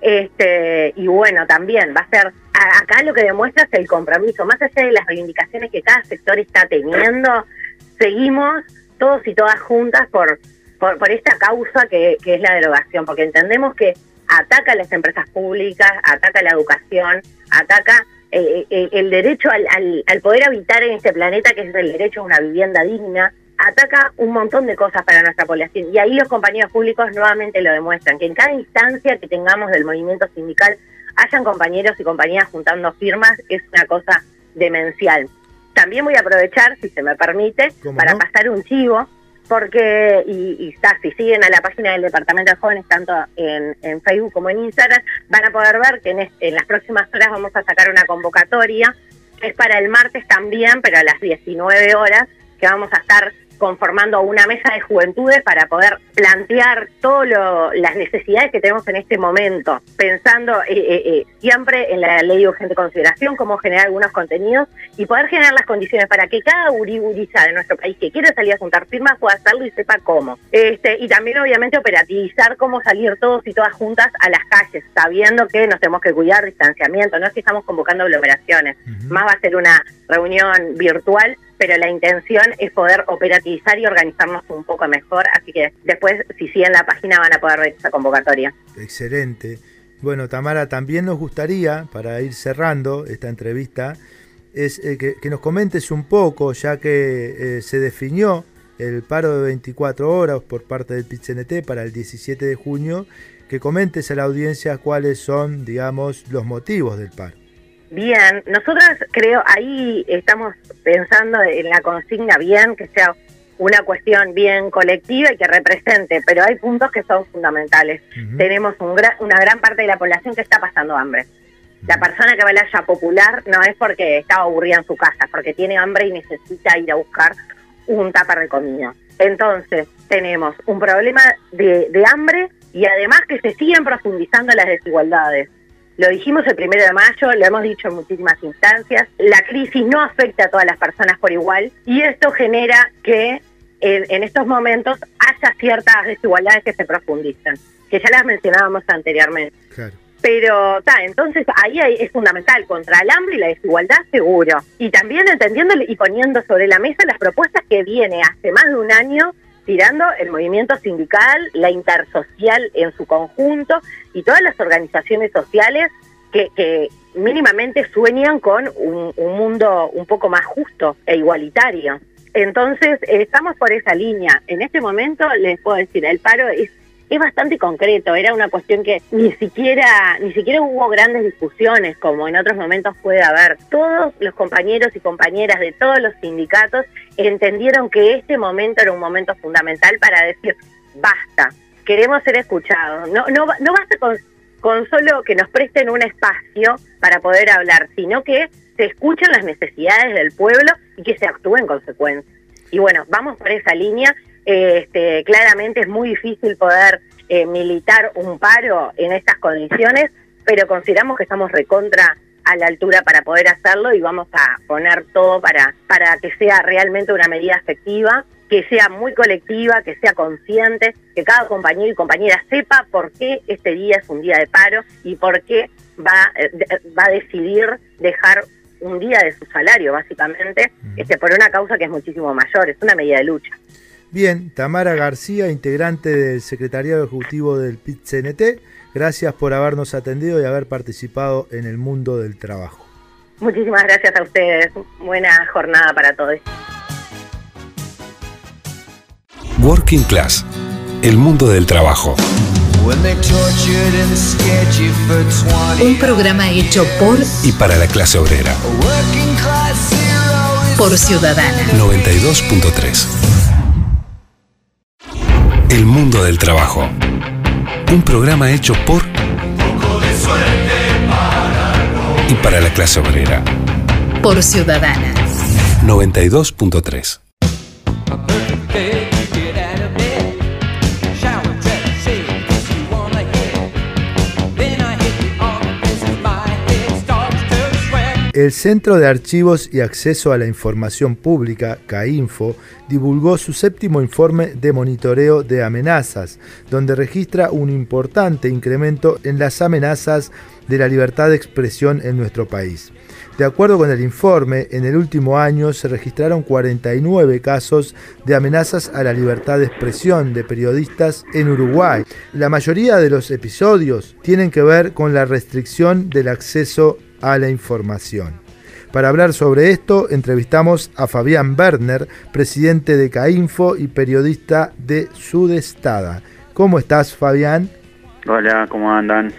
Este, y bueno, también va a ser, acá lo que demuestra es el compromiso, más allá de las reivindicaciones que cada sector está teniendo, seguimos todos y todas juntas por, por, por esta causa que, que es la derogación, porque entendemos que ataca a las empresas públicas, ataca a la educación, ataca eh, eh, el derecho al, al, al poder habitar en este planeta, que es el derecho a una vivienda digna, ataca un montón de cosas para nuestra población. Y ahí los compañeros públicos nuevamente lo demuestran, que en cada instancia que tengamos del movimiento sindical hayan compañeros y compañeras juntando firmas, es una cosa demencial. También voy a aprovechar, si se me permite,
¿Cómo
para
no?
pasar un chivo, porque, y, y está, si siguen a la página del Departamento de Jóvenes, tanto en, en Facebook como en Instagram, van a poder ver que en, es- en las próximas horas vamos a sacar una convocatoria, que es para el martes también, pero a las 19 horas, que vamos a estar conformando una mesa de juventudes para poder plantear todas las necesidades que tenemos en este momento, pensando eh, eh, eh, siempre en la ley de urgente consideración, cómo generar algunos contenidos y poder generar las condiciones para que cada uriburiza de nuestro país que quiere salir a juntar firmas pueda hacerlo y sepa cómo. Este, y también obviamente operativizar cómo salir todos y todas juntas a las calles, sabiendo que nos tenemos que cuidar distanciamiento, no es que estamos convocando aglomeraciones, más va a ser una reunión virtual pero la intención es poder operativizar y organizarnos un poco mejor, así que después, si siguen la página, van a poder ver esa convocatoria.
Excelente. Bueno, Tamara, también nos gustaría, para ir cerrando esta entrevista, es eh, que, nos comentes un poco, ya que eh, se definió el paro de 24 horas por parte del PITCNT para el 17 de junio, que comentes a la audiencia cuáles son, digamos, los motivos del paro.
Bien, nosotras creo, ahí estamos pensando en la consigna bien, que sea una cuestión bien colectiva y que represente, pero hay puntos que son fundamentales. Tenemos un gra- una gran parte de la población que está pasando hambre. La persona que va a la olla popular no es porque estaba aburrida en su casa, porque tiene hambre y necesita ir a buscar un tupper de comida. Entonces, tenemos un problema de, de hambre y además que se siguen profundizando las desigualdades. Lo dijimos el primero de mayo, lo hemos dicho en muchísimas instancias, la crisis no afecta a todas las personas por igual y esto genera que en, en estos momentos haya ciertas desigualdades que se profundizan, que ya las mencionábamos anteriormente.
Claro.
Pero está, entonces ahí hay- es fundamental contra el hambre y la desigualdad seguro. Y también entendiendo y poniendo sobre la mesa las propuestas que viene hace más de un año tirando el movimiento sindical, la intersocial en su conjunto y todas las organizaciones sociales que, mínimamente sueñan con un, un mundo un poco más justo e igualitario. Entonces, estamos por esa línea. En este momento, les puedo decir, el paro es es bastante concreto, era una cuestión que ni siquiera ni siquiera hubo grandes discusiones como en otros momentos puede haber. Todos los compañeros y compañeras de todos los sindicatos entendieron que este momento era un momento fundamental para decir basta, queremos ser escuchados. No no no basta con con solo que nos presten un espacio para poder hablar, sino que se escuchen las necesidades del pueblo y que se actúe en consecuencia. Y bueno, vamos por esa línea. Este, claramente es muy difícil poder eh, militar un paro en estas condiciones, pero consideramos que estamos recontra a la altura para poder hacerlo y vamos a poner todo para, para que sea realmente una medida efectiva, que sea muy colectiva, que sea consciente, que cada compañero y compañera sepa por qué este día es un día de paro y por qué va, eh, va a decidir dejar un día de su salario, básicamente, este, por una causa que es muchísimo mayor, es una medida de lucha.
Bien, Tamara García, integrante del Secretariado Ejecutivo del PIT-CNT, gracias por habernos atendido y haber participado en el mundo del trabajo.
Muchísimas gracias a ustedes. Buena jornada para todos.
Working Class, el mundo del trabajo.
Un programa hecho por
Y para la clase obrera.
por Ciudadana.
92.3. El mundo del trabajo. Un programa hecho por y para la clase obrera.
Por Ciudadana.
92.3.
El Centro de Archivos y Acceso a la Información Pública, CAINFO, divulgó su séptimo informe de monitoreo de amenazas, donde registra un importante incremento en las amenazas de la libertad de expresión en nuestro país. De acuerdo con el informe, en el último año se registraron 49 casos de amenazas a la libertad de expresión de periodistas en Uruguay. La mayoría de los episodios tienen que ver con la restricción del acceso a la información. Para hablar sobre esto, entrevistamos a Fabián Werner, presidente de CAINFO y periodista de Sudestada. ¿Cómo estás, Fabián?
Hola, ¿cómo andan?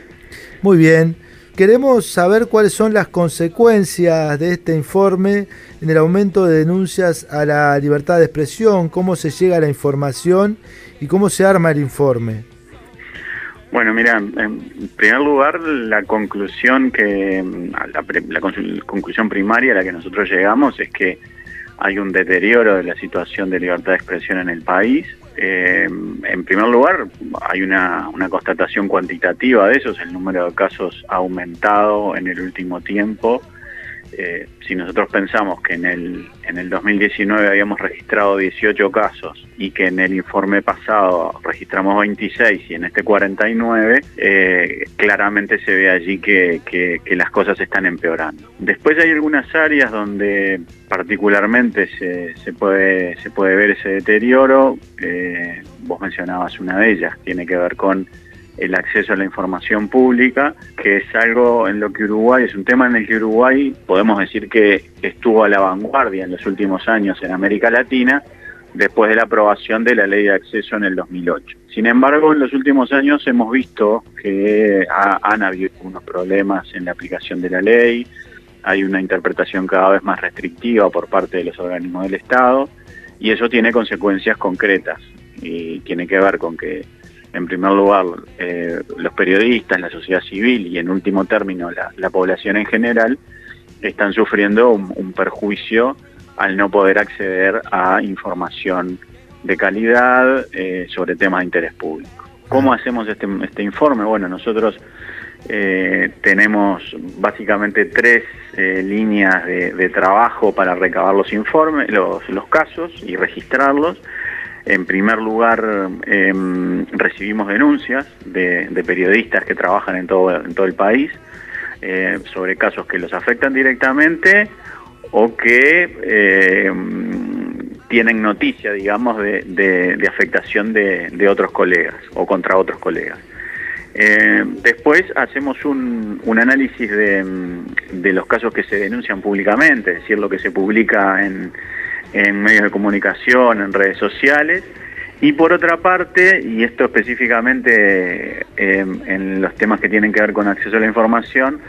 Muy bien. Queremos saber cuáles son las consecuencias de este informe en el aumento de denuncias a la libertad de expresión, cómo se llega a la información y cómo se arma el informe.
Bueno, mira, en primer lugar, la conclusión que la, la conclusión primaria a la que nosotros llegamos es que hay un deterioro de la situación de libertad de expresión en el país. Eh, en primer lugar, hay una, una constatación cuantitativa de eso, es el número de casos ha aumentado en el último tiempo. Eh, si nosotros pensamos que en el, en el 2019 habíamos registrado 18 casos y que en el informe pasado registramos 26 y en este 49, eh, claramente se ve allí que, que- que las cosas están empeorando. Después hay algunas áreas donde particularmente se, se puede, se puede ver ese deterioro. Eh, vos mencionabas una de ellas, tiene que ver con el acceso a la información pública, que es algo en lo que Uruguay, es un tema en el que Uruguay podemos decir que estuvo a la vanguardia en los últimos años en América Latina, después de la aprobación de la ley de acceso en el 2008. Sin embargo, en los últimos años hemos visto que ha- han habido unos problemas en la aplicación de la ley, hay una interpretación cada vez más restrictiva por parte de los organismos del Estado y eso tiene consecuencias concretas y tiene que ver con que en primer lugar, eh, los periodistas, la sociedad civil y en último término la, la población en general están sufriendo un, un perjuicio al no poder acceder a información de calidad eh, sobre temas de interés público. ¿Cómo hacemos este, este informe? Bueno, nosotros eh, tenemos básicamente tres eh, líneas de, de trabajo para recabar los informes, los, los casos y registrarlos. En primer lugar, em, recibimos denuncias de, periodistas que trabajan en todo, el país eh, sobre casos que los afectan directamente o que eh, tienen noticia, digamos, de, afectación de, otros colegas o contra otros colegas. Eh, después hacemos un, un análisis de, los casos que se denuncian públicamente, es decir, lo que se publica en, en medios de comunicación, en redes sociales. Y por otra parte, y esto específicamente eh, en los temas que tienen que ver con acceso a la información,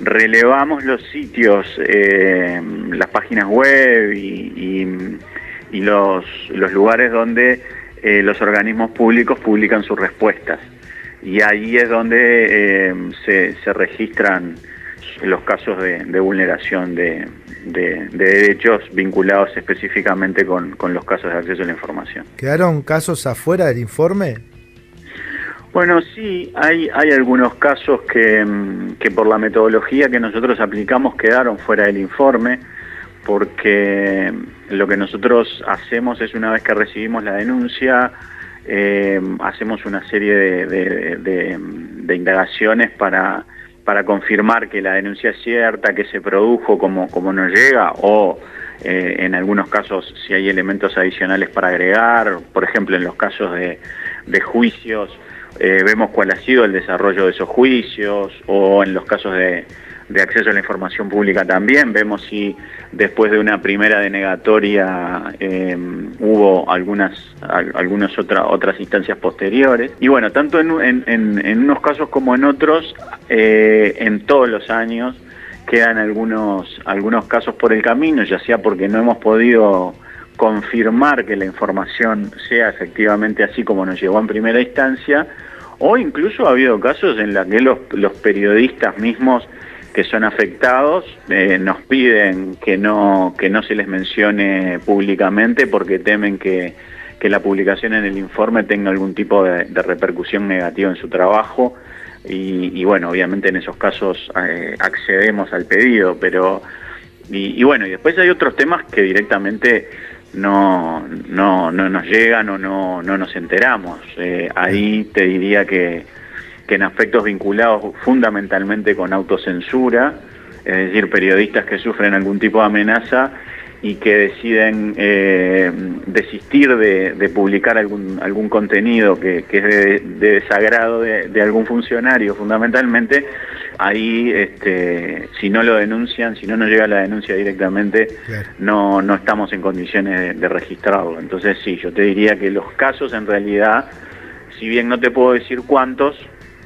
relevamos los sitios, eh, las páginas web y, los, lugares donde eh, los organismos públicos publican sus respuestas. Y ahí es donde eh, se, se, registran los casos de, de vulneración de, de, derechos vinculados específicamente con, con los casos de acceso a la información.
¿Quedaron casos afuera del informe?
Bueno, sí, hay, hay algunos casos que, que, por la metodología que nosotros aplicamos quedaron fuera del informe, porque lo que nosotros hacemos es una vez que recibimos la denuncia, eh, hacemos una serie de, de, de, de, indagaciones para, para confirmar que la denuncia es cierta, que se produjo como, como nos llega, o eh, en algunos casos si hay elementos adicionales para agregar, por ejemplo en los casos de, de juicios, eh, vemos cuál ha sido el desarrollo de esos juicios o en los casos de, de, acceso a la información pública también, vemos si después de una primera denegatoria eh, hubo algunas, algunas otra, otras instancias posteriores. Y bueno, tanto en, en, en unos casos como en otros, eh, en todos los años quedan algunos, algunos casos por el camino, ya sea porque no hemos podido confirmar que la información sea efectivamente así como nos llegó en primera instancia, o incluso ha habido casos en los que los periodistas mismos que son afectados eh, nos piden que no, que no se les mencione públicamente porque temen que, que la publicación en el informe tenga algún tipo de, repercusión negativa en su trabajo. Y, y, bueno, obviamente en esos casos eh, accedemos al pedido, pero y, y, bueno, y después hay otros temas que directamente no, no, no nos llegan o no, no nos enteramos. Eh, ahí te diría que, que en aspectos vinculados fundamentalmente con autocensura, es decir, periodistas que sufren algún tipo de amenaza y que deciden eh, desistir de, de, publicar algún, algún contenido que, que es de, de desagrado de, de, algún funcionario fundamentalmente, ahí este, si no lo denuncian, si no nos llega la denuncia directamente, claro. no, no estamos en condiciones de, registrarlo. Entonces sí, yo te diría que los casos en realidad, si bien no te puedo decir cuántos,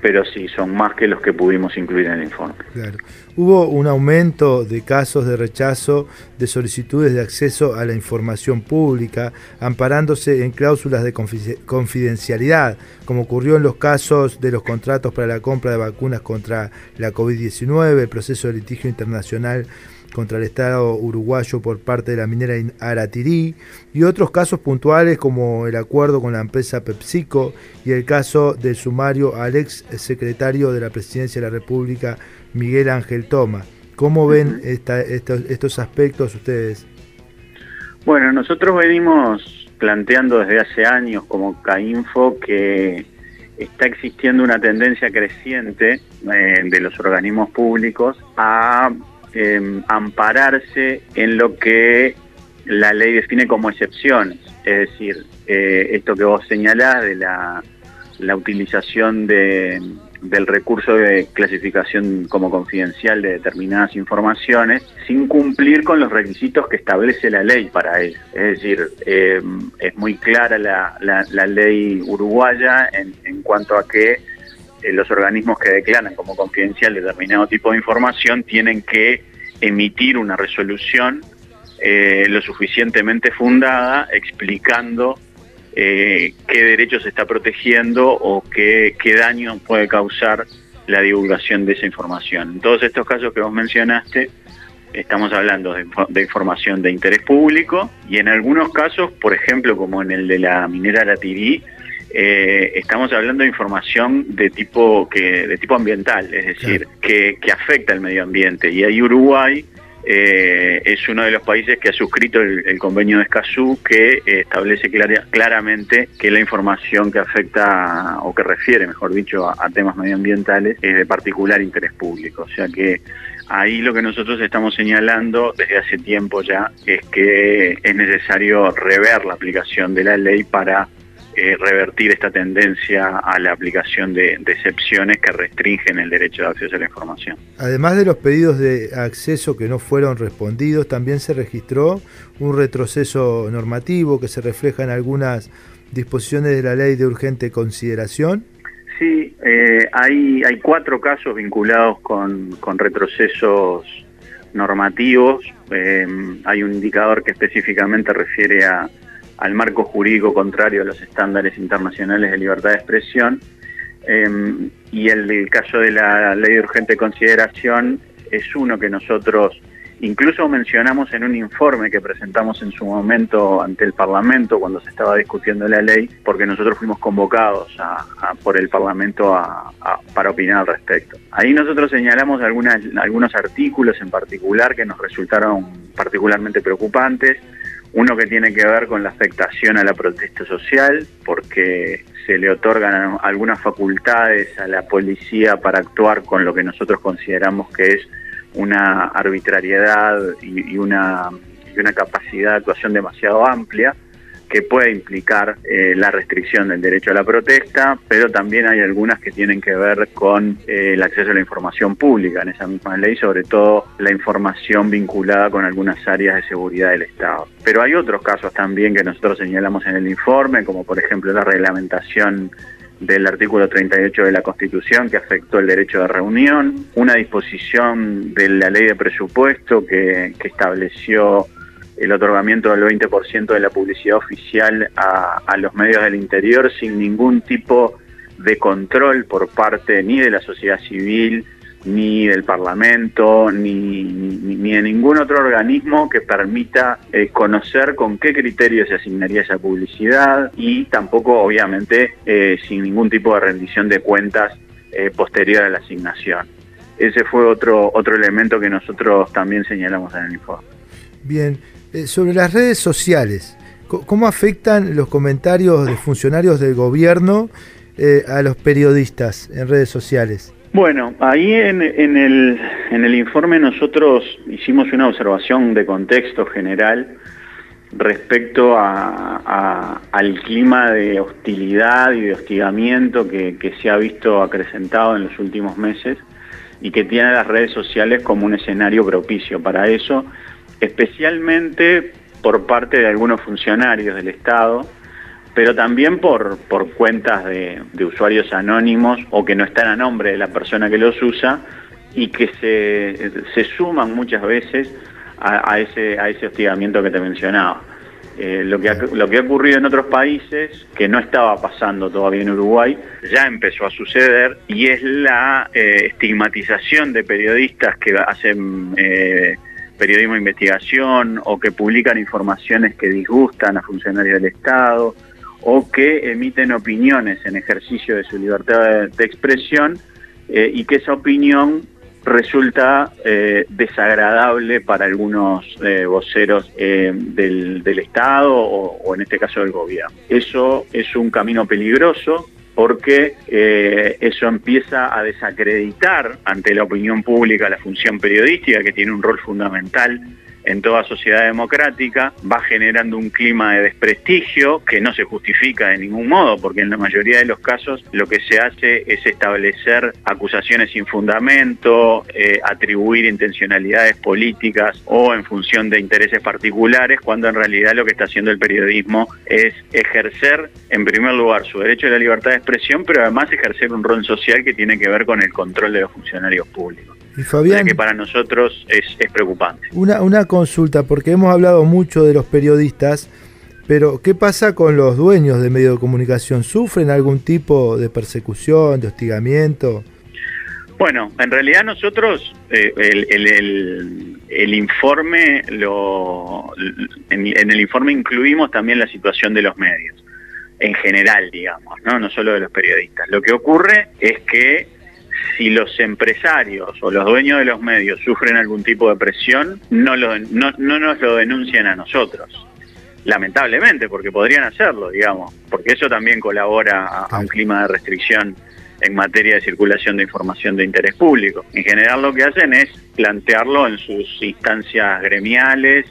pero sí, son más que los que pudimos incluir en el informe.
Claro. Hubo un aumento de casos de rechazo de solicitudes de acceso a la información pública, amparándose en cláusulas de confidencialidad, como ocurrió en los casos de los contratos para la compra de vacunas contra la COVID-19, el proceso de litigio internacional contra el Estado uruguayo por parte de la minera Aratirí y otros casos puntuales como el acuerdo con la empresa PepsiCo y el caso del sumario al ex secretario de la Presidencia de la República, Miguel Ángel Toma. ¿Cómo ven esta, estos, estos aspectos ustedes?
Bueno, nosotros venimos planteando desde hace años como CAINFO que está existiendo una tendencia creciente eh, de los organismos públicos a eh, ampararse en lo que la ley define como excepciones, es decir, eh, esto que vos señalás de la, la utilización de, del recurso de clasificación como confidencial de determinadas informaciones sin cumplir con los requisitos que establece la ley para él. Es decir, eh, es muy clara la, la, la ley uruguaya en, en cuanto a que eh, los organismos que declaran como confidencial determinado tipo de información tienen que emitir una resolución eh, lo suficientemente fundada explicando eh, qué derechos se está protegiendo o qué, qué daño puede causar la divulgación de esa información. En todos estos casos que vos mencionaste, estamos hablando de, de, información de interés público y en algunos casos, por ejemplo, como en el de la minera Latirí, eh, estamos hablando de información de tipo que de tipo ambiental, es decir, claro. que, que, afecta al medio ambiente. Y ahí Uruguay eh, es uno de los países que ha suscrito el, convenio de Escazú que eh, establece claramente que la información que afecta o que refiere, mejor dicho, a, temas medioambientales es de particular interés público. O sea que ahí lo que nosotros estamos señalando desde hace tiempo ya es que es necesario rever la aplicación de la ley para eh, revertir esta tendencia a la aplicación de, excepciones que restringen el derecho de acceso a la información.
Además de los pedidos de acceso que no fueron respondidos, también se registró un retroceso normativo que se refleja en algunas disposiciones de la ley de urgente consideración.
Sí, eh, hay, hay cuatro casos vinculados con, retrocesos normativos. Eh, hay un indicador que específicamente refiere a al marco jurídico contrario a los estándares internacionales de libertad de expresión. Em, y el, caso de la ley de urgente consideración es uno que nosotros incluso mencionamos en un informe que presentamos en su momento ante el Parlamento cuando se estaba discutiendo la ley, porque nosotros fuimos convocados por el Parlamento para opinar al respecto. Ahí nosotros señalamos algunas, algunos artículos en particular que nos resultaron particularmente preocupantes uno que tiene que ver con la afectación a la protesta social, porque se le otorgan algunas facultades a la policía para actuar con lo que nosotros consideramos que es una arbitrariedad y, una, y una capacidad de actuación demasiado amplia que puede implicar eh, la restricción del derecho a la protesta, pero también hay algunas que tienen que ver con eh, el acceso a la información pública en esa misma ley, sobre todo la información vinculada con algunas áreas de seguridad del Estado. Pero hay otros casos también que nosotros señalamos en el informe, como por ejemplo la reglamentación del artículo 38 de la Constitución que afectó el derecho de reunión, una disposición de la ley de presupuesto que, que estableció el otorgamiento del 20% de la publicidad oficial a, los medios del interior sin ningún tipo de control por parte ni de la sociedad civil, ni del Parlamento, ni, ni, de ningún otro organismo que permita eh, conocer con qué criterio se asignaría esa publicidad y tampoco, obviamente, eh, sin ningún tipo de rendición de cuentas eh, posterior a la asignación. Ese fue otro, otro elemento que nosotros también señalamos en el informe.
Bien, eh, sobre las redes sociales, ¿cómo afectan los comentarios de funcionarios del gobierno eh, a los periodistas en redes sociales?
Bueno, ahí en, el, en el informe nosotros hicimos una observación de contexto general respecto al clima de hostilidad y de hostigamiento que, que, se ha visto acrecentado en los últimos meses y que tiene las redes sociales como un escenario propicio para eso especialmente por parte de algunos funcionarios del Estado, pero también por, por cuentas de, usuarios anónimos o que no están a nombre de la persona que los usa y que se, se suman muchas veces a, ese, a ese hostigamiento que te mencionaba. Eh, lo, que ha, lo que ha ocurrido en otros países, que no estaba pasando todavía en Uruguay, ya empezó a suceder y es la eh, estigmatización de periodistas que hacen eh, periodismo de investigación o que publican informaciones que disgustan a funcionarios del Estado o que emiten opiniones en ejercicio de su libertad de, expresión eh, y que esa opinión resulta eh, desagradable para algunos eh, voceros del, Estado o, en este caso del gobierno. Eso es un camino peligroso porque eh, eso empieza a desacreditar ante la opinión pública la función periodística, que tiene un rol fundamental en toda sociedad democrática, va generando un clima de desprestigio que no se justifica de ningún modo, porque en la mayoría de los casos lo que se hace es establecer acusaciones sin fundamento, eh, atribuir intencionalidades políticas o en función de intereses particulares, cuando en realidad lo que está haciendo el periodismo es ejercer, en primer lugar, su derecho a la libertad de expresión, pero además ejercer un rol social que tiene que ver con el control de los funcionarios públicos. Y Fabián, que para nosotros es, preocupante.
Una, una consulta, porque hemos hablado mucho de los periodistas, pero ¿qué pasa con los dueños de medios de comunicación? ¿Sufren algún tipo de persecución, de hostigamiento?
Bueno, en realidad nosotros eh, el, informe lo en, el informe incluimos también la situación de los medios en general, digamos, no no solo de los periodistas. Lo que ocurre es que si los empresarios o los dueños de los medios sufren algún tipo de presión, no, lo, no, no nos lo denuncian a nosotros. Lamentablemente, porque podrían hacerlo, digamos, porque eso también colabora a, a un clima de restricción en materia de circulación de información de interés público. En general lo que hacen es plantearlo en sus instancias gremiales,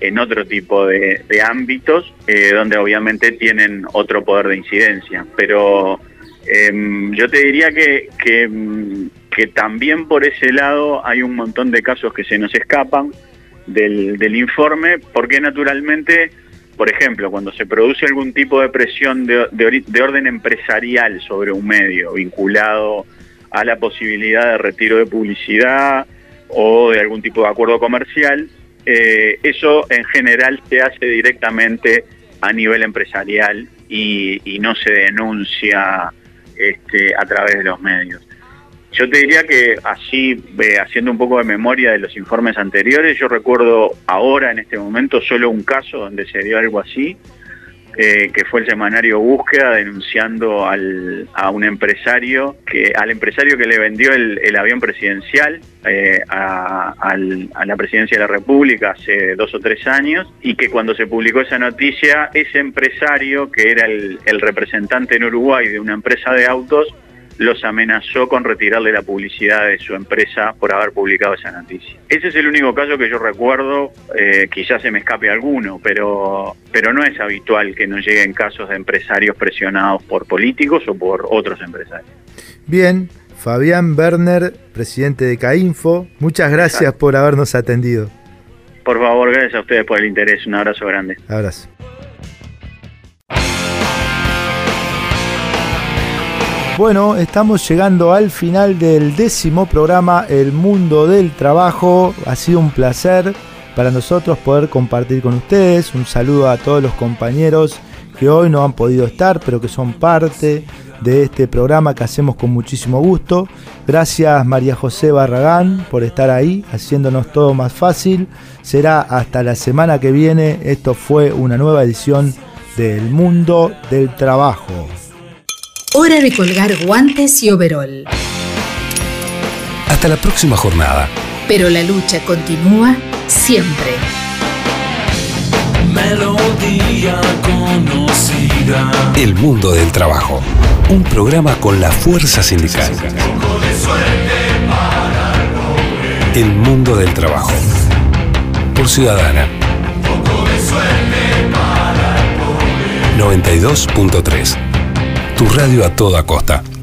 en otro tipo de, de ámbitos, eh, donde obviamente tienen otro poder de incidencia. Pero eh, yo te diría que, que, que, también por ese lado hay un montón de casos que se nos escapan del, del informe, porque naturalmente por ejemplo, cuando se produce algún tipo de presión de, de, de, orden empresarial sobre un medio vinculado a la posibilidad de retiro de publicidad o de algún tipo de acuerdo comercial, eh, eso en general se hace directamente a nivel empresarial y, y no se denuncia este, a través de los medios. Yo te diría que así, eh, haciendo un poco de memoria de los informes anteriores, yo recuerdo ahora, en este momento, solo un caso donde se dio algo así, eh, que fue el semanario Búsqueda denunciando al, a un empresario, que al empresario que le vendió el, el avión presidencial eh, a, al, a la presidencia de la República hace dos o tres años, y que cuando se publicó esa noticia, ese empresario, que era el, el representante en Uruguay de una empresa de autos, los amenazó con retirarle la publicidad de su empresa por haber publicado esa noticia. Ese es el único caso que yo recuerdo, eh, quizás se me escape alguno, pero, pero no es habitual que nos lleguen casos de empresarios presionados por políticos o por otros empresarios.
Bien, Fabián Werner, presidente de CAINFO, muchas gracias Exacto. por habernos atendido.
Por favor, gracias a ustedes por el interés, un abrazo grande.
Abrazo. Bueno, estamos llegando al final del décimo programa El Mundo del Trabajo. Ha sido un placer para nosotros poder compartir con ustedes. Un saludo a todos los compañeros que hoy no han podido estar, pero que son parte de este programa que hacemos con muchísimo gusto. Gracias María José Barragán por estar ahí, haciéndonos todo más fácil. Será hasta la semana que viene. Esto fue una nueva edición del Mundo del Trabajo.
Hora de colgar guantes y overol.
Hasta la próxima jornada.
Pero la lucha continúa siempre.
Melodía conocida. El mundo del trabajo. Un programa con la fuerza sindical. El mundo del trabajo. Por Ciudadana. 92.3 radio a toda costa.